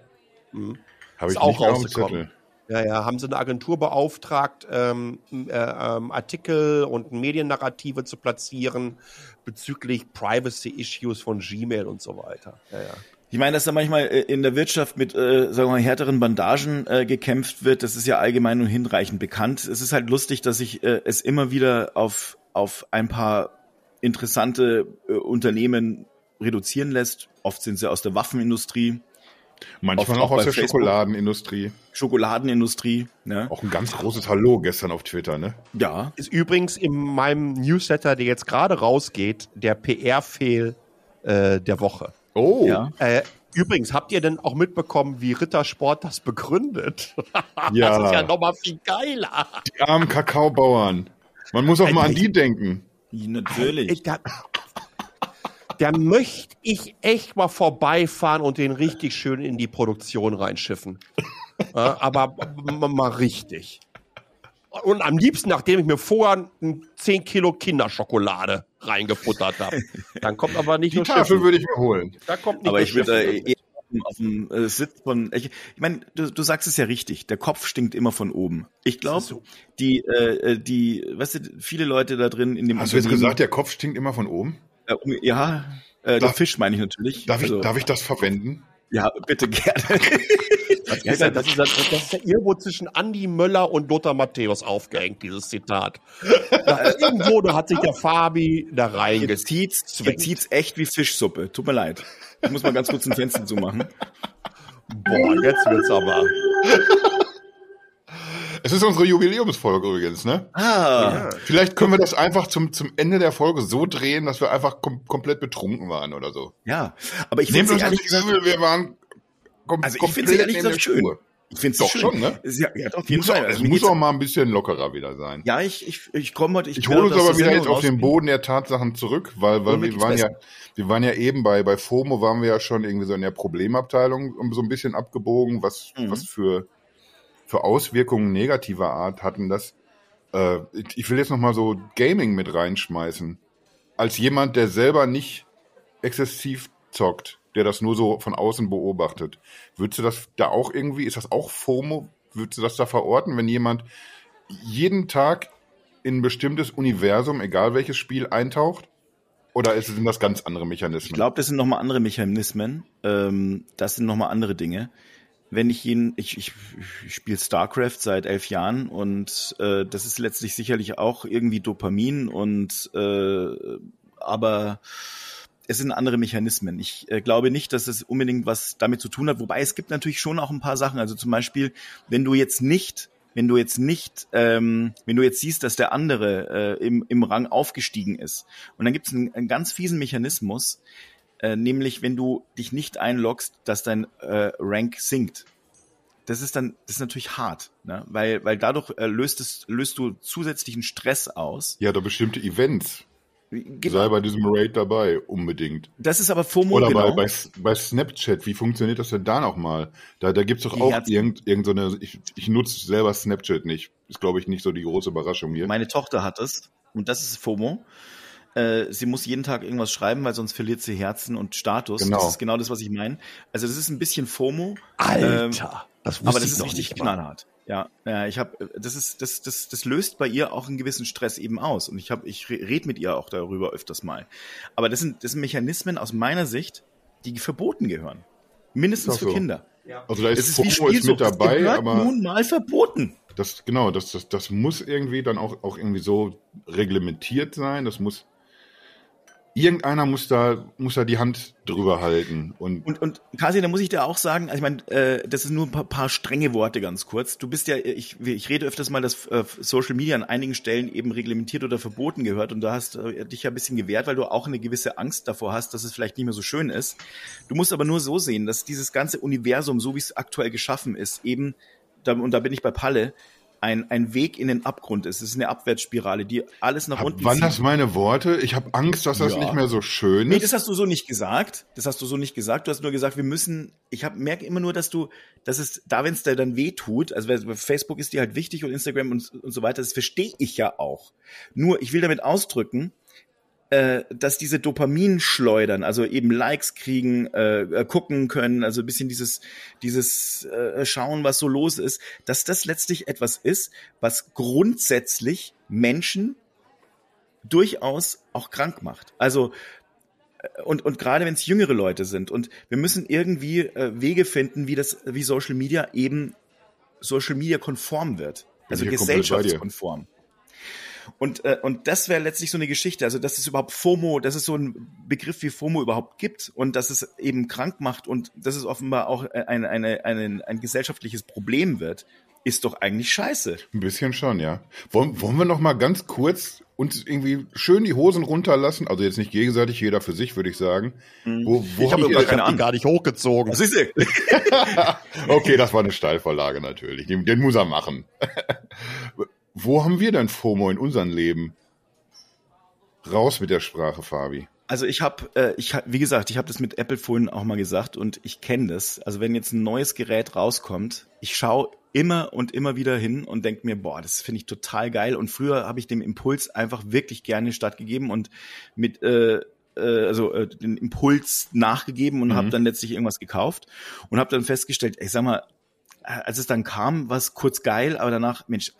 Speaker 2: Mhm. Habe ich auch rausgekommen.
Speaker 3: Ja, ja, haben sie eine Agentur beauftragt, ähm, äh, ähm, Artikel und Mediennarrative zu platzieren bezüglich Privacy-Issues von Gmail und so weiter. Ja, ja.
Speaker 1: Ich meine, dass da manchmal äh, in der Wirtschaft mit, äh, sagen wir mal, härteren Bandagen äh, gekämpft wird, das ist ja allgemein und hinreichend bekannt. Es ist halt lustig, dass sich äh, es immer wieder auf, auf ein paar interessante äh, Unternehmen reduzieren lässt. Oft sind sie aus der Waffenindustrie,
Speaker 2: Manchmal auch, auch aus der Facebook. Schokoladenindustrie.
Speaker 1: Schokoladenindustrie,
Speaker 2: ne? Auch ein ganz großes Hallo gestern auf Twitter, ne?
Speaker 3: Ja. Ist übrigens in meinem Newsletter, der jetzt gerade rausgeht, der PR-Fehl äh, der Woche.
Speaker 2: Oh.
Speaker 3: Ja. Äh, übrigens, habt ihr denn auch mitbekommen, wie Rittersport das begründet?
Speaker 2: Ja.
Speaker 3: das ist ja nochmal viel geiler.
Speaker 2: Die armen Kakaobauern. Man muss auch mal an die denken.
Speaker 1: Natürlich.
Speaker 3: Da, da möchte ich echt mal vorbeifahren und den richtig schön in die Produktion reinschiffen. Ja, aber mal richtig. Und am liebsten, nachdem ich mir vorher 10 Kilo Kinderschokolade reingefuttert habe. Dann kommt aber nicht
Speaker 2: die nur Tafel würde ich mir holen.
Speaker 1: Da kommt nicht aber ich würde äh, eher auf dem äh, Sitz von. Ich, ich meine, du, du sagst es ja richtig. Der Kopf stinkt immer von oben. Ich glaube, so. die, äh, äh, die, weißt du, viele Leute da drin in dem.
Speaker 2: Hast du jetzt gesagt, der Kopf stinkt immer von oben?
Speaker 1: Äh, ja, äh, darf, der Fisch meine ich natürlich.
Speaker 2: Darf ich, also, darf ich das verwenden?
Speaker 1: Ja, bitte gerne.
Speaker 3: Das ist, ja, das, ist, das ist ja irgendwo zwischen Andi Möller und Lothar Matthäus aufgehängt, dieses Zitat. irgendwo da hat sich der Fabi da rein.
Speaker 1: Jetzt zieht's, jetzt zieht's echt wie Fischsuppe. Tut mir leid. Ich muss mal ganz kurz ein Fenster zumachen.
Speaker 3: Boah, jetzt wird's aber.
Speaker 2: Es ist unsere Jubiläumsfolge übrigens, ne?
Speaker 1: Ah. Ja.
Speaker 2: Vielleicht können wir das einfach zum, zum Ende der Folge so drehen, dass wir einfach kom komplett betrunken waren oder so.
Speaker 1: Ja, aber ich
Speaker 2: finde ehrlich gesagt, wir waren
Speaker 1: kom also ich finde es ehrlich gesagt schön. Spur.
Speaker 2: Ich finde es doch schön. schon, ne?
Speaker 1: Ja, ja, auf jeden
Speaker 2: muss Fall. Auch, also es muss auch mal ein bisschen lockerer wieder sein.
Speaker 1: Ja, ich, ich, ich komme heute.
Speaker 2: Ich, ich hole uns aber wieder jetzt auf den Boden der Tatsachen zurück, weil, weil wir waren besser. ja, wir waren ja eben bei, bei FOMO waren wir ja schon irgendwie so in der Problemabteilung so ein bisschen abgebogen, was, mhm. was für, für Auswirkungen negativer Art hatten das. Äh, ich will jetzt noch mal so Gaming mit reinschmeißen. Als jemand, der selber nicht exzessiv zockt, der das nur so von außen beobachtet. Würdest du das da auch irgendwie, ist das auch FOMO? Würdest du das da verorten, wenn jemand jeden Tag in ein bestimmtes Universum, egal welches Spiel, eintaucht? Oder sind das ganz andere Mechanismen?
Speaker 1: Ich glaube, das sind nochmal andere Mechanismen. Ähm, das sind nochmal andere Dinge. Wenn ich ihn, ich, ich, ich spiele StarCraft seit elf Jahren und äh, das ist letztlich sicherlich auch irgendwie Dopamin und äh, aber es sind andere Mechanismen. Ich äh, glaube nicht, dass es unbedingt was damit zu tun hat. Wobei es gibt natürlich schon auch ein paar Sachen. Also zum Beispiel, wenn du jetzt nicht, wenn du jetzt nicht, ähm, wenn du jetzt siehst, dass der andere äh, im, im Rang aufgestiegen ist, und dann gibt es einen, einen ganz fiesen Mechanismus, äh, nämlich wenn du dich nicht einloggst, dass dein äh, Rank sinkt. Das ist dann, das ist natürlich hart, ne? weil, weil dadurch äh, löst es, löst du zusätzlichen Stress aus.
Speaker 2: Ja, da bestimmte Events. Genau. Sei bei diesem Raid dabei, unbedingt.
Speaker 1: Das ist aber FOMO,
Speaker 2: Oder genau. bei, bei, bei Snapchat, wie funktioniert das denn da nochmal? Da, da gibt's doch auch irgend, irgend so eine, ich, ich nutze selber Snapchat nicht. Ist, glaube ich, nicht so die große Überraschung hier.
Speaker 1: Meine Tochter hat es und das ist FOMO. Äh, sie muss jeden Tag irgendwas schreiben, weil sonst verliert sie Herzen und Status. Genau. Das ist genau das, was ich meine. Also das ist ein bisschen FOMO.
Speaker 3: Alter, ähm,
Speaker 1: das aber das ist richtig knallhart. Ja, ja, ich habe, das ist, das, das, das löst bei ihr auch einen gewissen Stress eben aus. Und ich habe, ich rede mit ihr auch darüber öfters mal. Aber das sind, das sind Mechanismen aus meiner Sicht, die verboten gehören. Mindestens so. für Kinder.
Speaker 2: Ja. Also da ist, das ist, ist mit dabei,
Speaker 1: das
Speaker 2: aber
Speaker 1: nun mal verboten.
Speaker 2: Das genau, das, das, das muss irgendwie dann auch, auch irgendwie so reglementiert sein. Das muss irgendeiner muss da, muss da die Hand drüber halten. Und,
Speaker 1: und, und Kasi, da muss ich dir auch sagen, also ich meine, äh, das ist nur ein paar, paar strenge Worte ganz kurz. Du bist ja, ich, ich rede öfters mal, dass äh, Social Media an einigen Stellen eben reglementiert oder verboten gehört und da hast äh, dich ja ein bisschen gewehrt, weil du auch eine gewisse Angst davor hast, dass es vielleicht nicht mehr so schön ist. Du musst aber nur so sehen, dass dieses ganze Universum, so wie es aktuell geschaffen ist, eben, da, und da bin ich bei Palle, ein, ein Weg in den Abgrund ist. Es ist eine Abwärtsspirale, die alles nach
Speaker 2: Hab,
Speaker 1: unten
Speaker 2: Waren das meine Worte? Ich habe Angst, dass das ja. nicht mehr so schön ist.
Speaker 1: Nee, das hast du so nicht gesagt. Das hast du so nicht gesagt. Du hast nur gesagt, wir müssen, ich hab, merke immer nur, dass du, dass es da, wenn es dir dann weh tut, also Facebook ist dir halt wichtig und Instagram und, und so weiter, das verstehe ich ja auch. Nur, ich will damit ausdrücken, äh, dass diese Dopamin schleudern, also eben Likes kriegen, äh, äh, gucken können, also ein bisschen dieses, dieses äh, Schauen, was so los ist, dass das letztlich etwas ist, was grundsätzlich Menschen durchaus auch krank macht. Also äh, und, und gerade wenn es jüngere Leute sind und wir müssen irgendwie äh, Wege finden, wie das, wie Social Media eben Social Media konform wird, also gesellschaftskonform. Und, äh, und das wäre letztlich so eine Geschichte, also dass es überhaupt FOMO, dass es so ein Begriff wie FOMO überhaupt gibt und dass es eben krank macht und dass es offenbar auch ein, eine, eine, ein gesellschaftliches Problem wird, ist doch eigentlich scheiße.
Speaker 2: Ein bisschen schon, ja. Wollen, wollen wir noch mal ganz kurz uns irgendwie schön die Hosen runterlassen? Also jetzt nicht gegenseitig, jeder für sich, würde ich sagen.
Speaker 3: Mhm. Wo, wo ich habe hab keine Ahnung. gar nicht hochgezogen.
Speaker 1: Das ist
Speaker 2: okay, das war eine Steilvorlage natürlich. Den, den muss er machen. Wo haben wir denn FOMO in unserem Leben? Raus mit der Sprache, Fabi.
Speaker 1: Also ich habe, äh, ich wie gesagt, ich habe das mit Apple vorhin auch mal gesagt und ich kenne das. Also wenn jetzt ein neues Gerät rauskommt, ich schaue immer und immer wieder hin und denke mir, boah, das finde ich total geil. Und früher habe ich dem Impuls einfach wirklich gerne stattgegeben und mit äh, äh, also äh, den Impuls nachgegeben und mhm. habe dann letztlich irgendwas gekauft und habe dann festgestellt, ich sag mal, als es dann kam, war es kurz geil, aber danach, Mensch,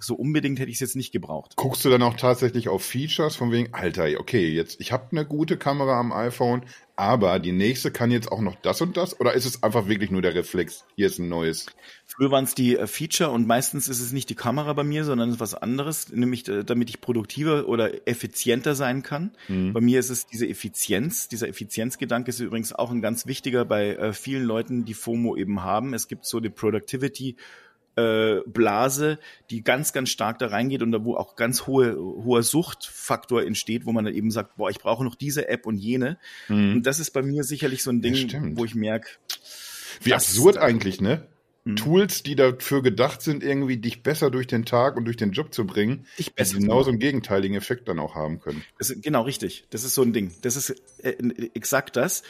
Speaker 1: so unbedingt hätte ich es jetzt nicht gebraucht.
Speaker 2: Guckst du dann auch tatsächlich auf Features von wegen, Alter, okay, jetzt, ich habe eine gute Kamera am iPhone, aber die nächste kann jetzt auch noch das und das? Oder ist es einfach wirklich nur der Reflex? Hier ist ein neues.
Speaker 1: Früher waren es die äh, Feature und meistens ist es nicht die Kamera bei mir, sondern es ist was anderes, nämlich äh, damit ich produktiver oder effizienter sein kann. Mhm. Bei mir ist es diese Effizienz. Dieser Effizienzgedanke ist übrigens auch ein ganz wichtiger bei äh, vielen Leuten, die FOMO eben haben. Es gibt so die Productivity äh, Blase, die ganz, ganz stark da reingeht und da wo auch ganz hohe, hoher Suchtfaktor entsteht, wo man dann eben sagt, boah, ich brauche noch diese App und jene. Mhm. Und das ist bei mir sicherlich so ein Ding, ja, wo ich merke.
Speaker 2: Wie absurd eigentlich, ne? Mhm. Tools, die dafür gedacht sind, irgendwie dich besser durch den Tag und durch den Job zu bringen,
Speaker 1: ich besser
Speaker 2: genauso einen gegenteiligen Effekt dann auch haben können.
Speaker 1: Das ist, genau richtig. Das ist so ein Ding. Das ist äh, exakt das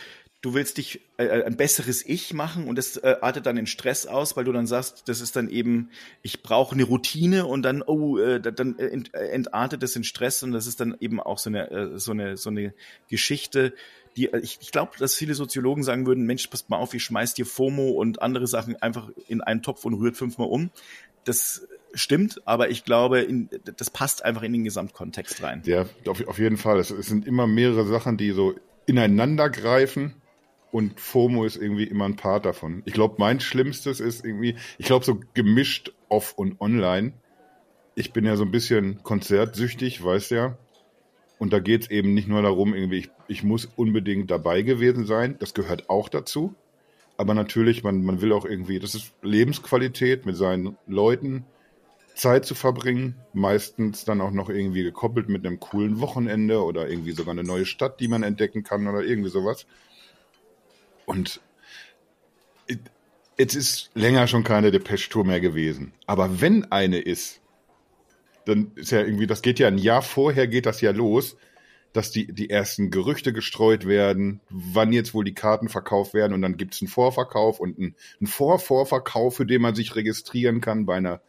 Speaker 1: du willst dich äh, äh, ein besseres Ich machen und das äh, artet dann in Stress aus, weil du dann sagst, das ist dann eben, ich brauche eine Routine und dann, oh, äh, dann äh, ent, äh, entartet das in Stress und das ist dann eben auch so eine, so eine, so eine Geschichte, die, ich, ich glaube, dass viele Soziologen sagen würden, Mensch, passt mal auf, ich schmeiß dir FOMO und andere Sachen einfach in einen Topf und rührt fünfmal um. Das stimmt, aber ich glaube, in, das passt einfach in den Gesamtkontext rein.
Speaker 2: Ja, auf, auf jeden Fall. Es, es sind immer mehrere Sachen, die so ineinander greifen und FOMO ist irgendwie immer ein Part davon. Ich glaube, mein Schlimmstes ist irgendwie, ich glaube, so gemischt off und online. Ich bin ja so ein bisschen konzertsüchtig, weißt ja. Und da geht es eben nicht nur darum, irgendwie, ich, ich muss unbedingt dabei gewesen sein. Das gehört auch dazu. Aber natürlich, man, man will auch irgendwie, das ist Lebensqualität mit seinen Leuten, Zeit zu verbringen. Meistens dann auch noch irgendwie gekoppelt mit einem coolen Wochenende oder irgendwie sogar eine neue Stadt, die man entdecken kann oder irgendwie sowas. Und jetzt ist länger schon keine Depeche-Tour mehr gewesen. Aber wenn eine ist, dann ist ja irgendwie, das geht ja ein Jahr vorher geht das ja los, dass die, die ersten Gerüchte gestreut werden, wann jetzt wohl die Karten verkauft werden und dann gibt's einen Vorverkauf und einen, einen Vorvorverkauf, für den man sich registrieren kann bei einer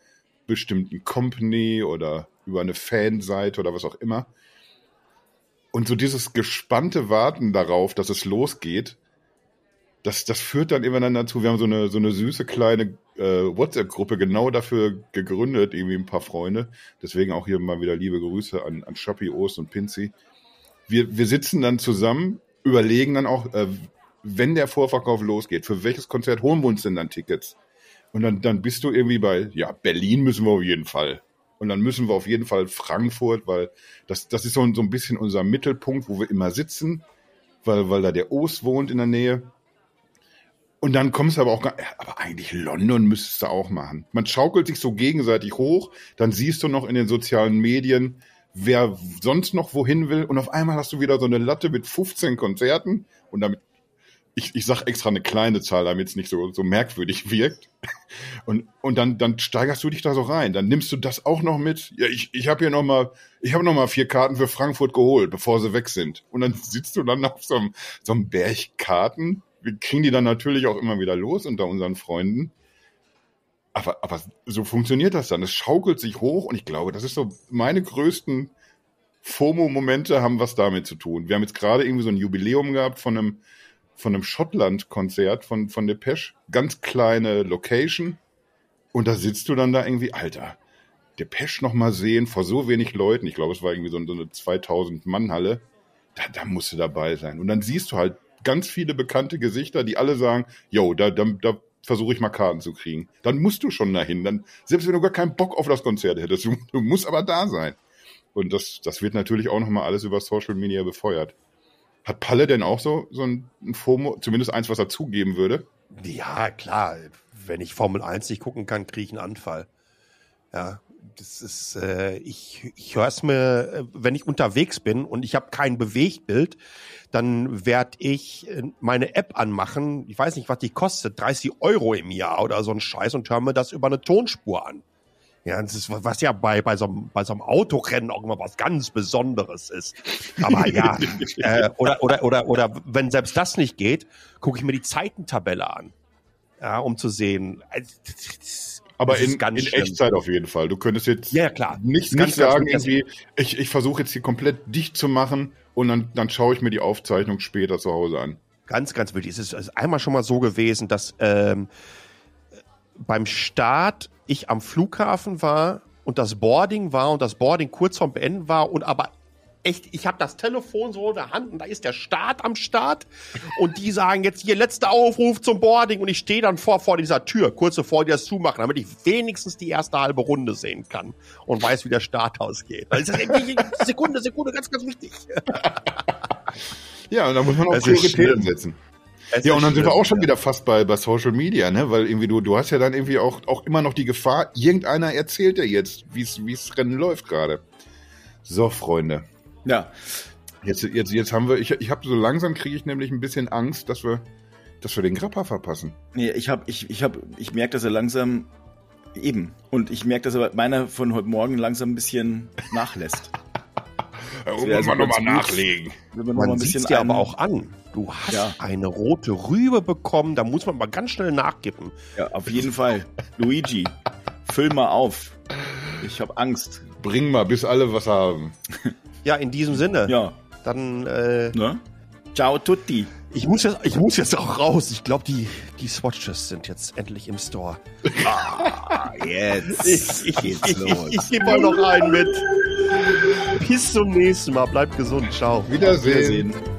Speaker 2: bestimmten Company oder über eine Fanseite oder was auch immer. Und so dieses gespannte Warten darauf, dass es losgeht, das, das führt dann immer dann dazu, wir haben so eine, so eine süße kleine äh, WhatsApp-Gruppe genau dafür gegründet, irgendwie ein paar Freunde. Deswegen auch hier mal wieder liebe Grüße an, an Shopee, Ost und Pinzi. Wir, wir sitzen dann zusammen, überlegen dann auch, äh, wenn der Vorverkauf losgeht, für welches Konzert holen wir uns denn dann Tickets? Und dann, dann bist du irgendwie bei, ja, Berlin müssen wir auf jeden Fall. Und dann müssen wir auf jeden Fall Frankfurt, weil das, das ist so, so ein bisschen unser Mittelpunkt, wo wir immer sitzen, weil, weil da der Ost wohnt in der Nähe. Und dann kommst du aber auch, aber eigentlich London müsstest du auch machen. Man schaukelt sich so gegenseitig hoch, dann siehst du noch in den sozialen Medien, wer sonst noch wohin will und auf einmal hast du wieder so eine Latte mit 15 Konzerten und damit, ich, ich sag extra eine kleine Zahl, damit es nicht so, so merkwürdig wirkt. Und, und dann, dann steigerst du dich da so rein. Dann nimmst du das auch noch mit. Ja, ich, ich habe hier noch mal, ich habe noch mal vier Karten für Frankfurt geholt, bevor sie weg sind. Und dann sitzt du dann auf so einem, so einem Berg Karten wir kriegen die dann natürlich auch immer wieder los unter unseren Freunden. Aber, aber so funktioniert das dann. Es schaukelt sich hoch und ich glaube, das ist so meine größten FOMO-Momente haben was damit zu tun. Wir haben jetzt gerade irgendwie so ein Jubiläum gehabt von einem, von einem Schottland-Konzert von, von Depeche. Ganz kleine Location. Und da sitzt du dann da irgendwie, Alter, Depeche noch mal sehen vor so wenig Leuten. Ich glaube, es war irgendwie so, eine 2000-Mann-Halle. Da, da musst du dabei sein. Und dann siehst du halt ganz viele bekannte Gesichter, die alle sagen, yo, da, da, da versuche ich mal Karten zu kriegen. Dann musst du schon dahin. Dann, selbst wenn du gar keinen Bock auf das Konzert hättest, du, du musst aber da sein. Und das, das wird natürlich auch nochmal alles über Social Media befeuert. Hat Palle denn auch so, so ein, ein FOMO, zumindest eins, was er zugeben würde?
Speaker 3: Ja, klar. Wenn ich Formel 1 nicht gucken kann, kriege ich einen Anfall. Ja, das ist, äh, ich, ich höre es mir, äh, wenn ich unterwegs bin und ich habe kein Bewegtbild, dann werde ich äh, meine App anmachen. Ich weiß nicht, was die kostet, 30 Euro im Jahr oder so ein Scheiß und höre mir das über eine Tonspur an. Ja, das ist, was ja bei, bei, so einem, bei so einem Autorennen auch immer was ganz Besonderes ist. Aber ja, äh, oder, oder, oder, oder wenn selbst das nicht geht, gucke ich mir die Zeitentabelle an. Ja, um zu sehen. Äh,
Speaker 2: aber in, in Echtzeit auf jeden Fall. Du könntest jetzt
Speaker 3: ja, klar.
Speaker 2: nicht, nicht sagen, irgendwie, ich, ich versuche jetzt hier komplett dicht zu machen und dann, dann schaue ich mir die Aufzeichnung später zu Hause an.
Speaker 3: Ganz, ganz wichtig. Es ist also einmal schon mal so gewesen, dass ähm, beim Start ich am Flughafen war und das Boarding war und das Boarding kurz vorm Beenden war und aber echt, ich habe das Telefon so in der Hand und da ist der Start am Start und die sagen jetzt hier letzter Aufruf zum Boarding und ich stehe dann vor, vor dieser Tür, kurz bevor die das zumachen, damit ich wenigstens die erste halbe Runde sehen kann und weiß, wie der Start ausgeht. Weil das ist Sekunde, Sekunde, ganz, ganz wichtig.
Speaker 2: ja, und da muss man auch Prioritäten setzen. Es ja, und dann sind wir auch schon ja. wieder fast bei, bei Social Media, ne? Weil irgendwie du, du hast ja dann irgendwie auch, auch immer noch die Gefahr, irgendeiner erzählt dir jetzt, wie es Rennen läuft gerade. So, Freunde.
Speaker 1: Ja.
Speaker 2: Jetzt, jetzt, jetzt haben wir, ich, ich habe so langsam kriege ich nämlich ein bisschen Angst, dass wir, dass wir den Grappa verpassen.
Speaker 1: Nee, ich habe, ich, ich habe, ich merke, dass er langsam eben. Und ich merke, dass er meiner von heute Morgen langsam ein bisschen nachlässt.
Speaker 2: da muss also man nochmal nachlegen.
Speaker 3: Man noch sieht dir aber auch an. Du hast ja. eine rote Rübe bekommen, da muss man mal ganz schnell nachkippen.
Speaker 1: Ja, auf jeden Fall. Luigi, füll mal auf. Ich habe Angst.
Speaker 2: Bring mal, bis alle was haben.
Speaker 3: Ja, in diesem Sinne.
Speaker 1: Ja.
Speaker 3: Dann, äh,
Speaker 1: ne? Ciao tutti.
Speaker 3: Ich muss jetzt, ich muss jetzt auch raus. Ich glaube, die, die Swatches sind jetzt endlich im Store.
Speaker 1: Ah, jetzt ich,
Speaker 3: geht's ich, los. Ich, ich gebe mal noch einen mit. Bis zum nächsten Mal. Bleibt gesund. Ciao.
Speaker 2: Wiedersehen. Wiedersehen.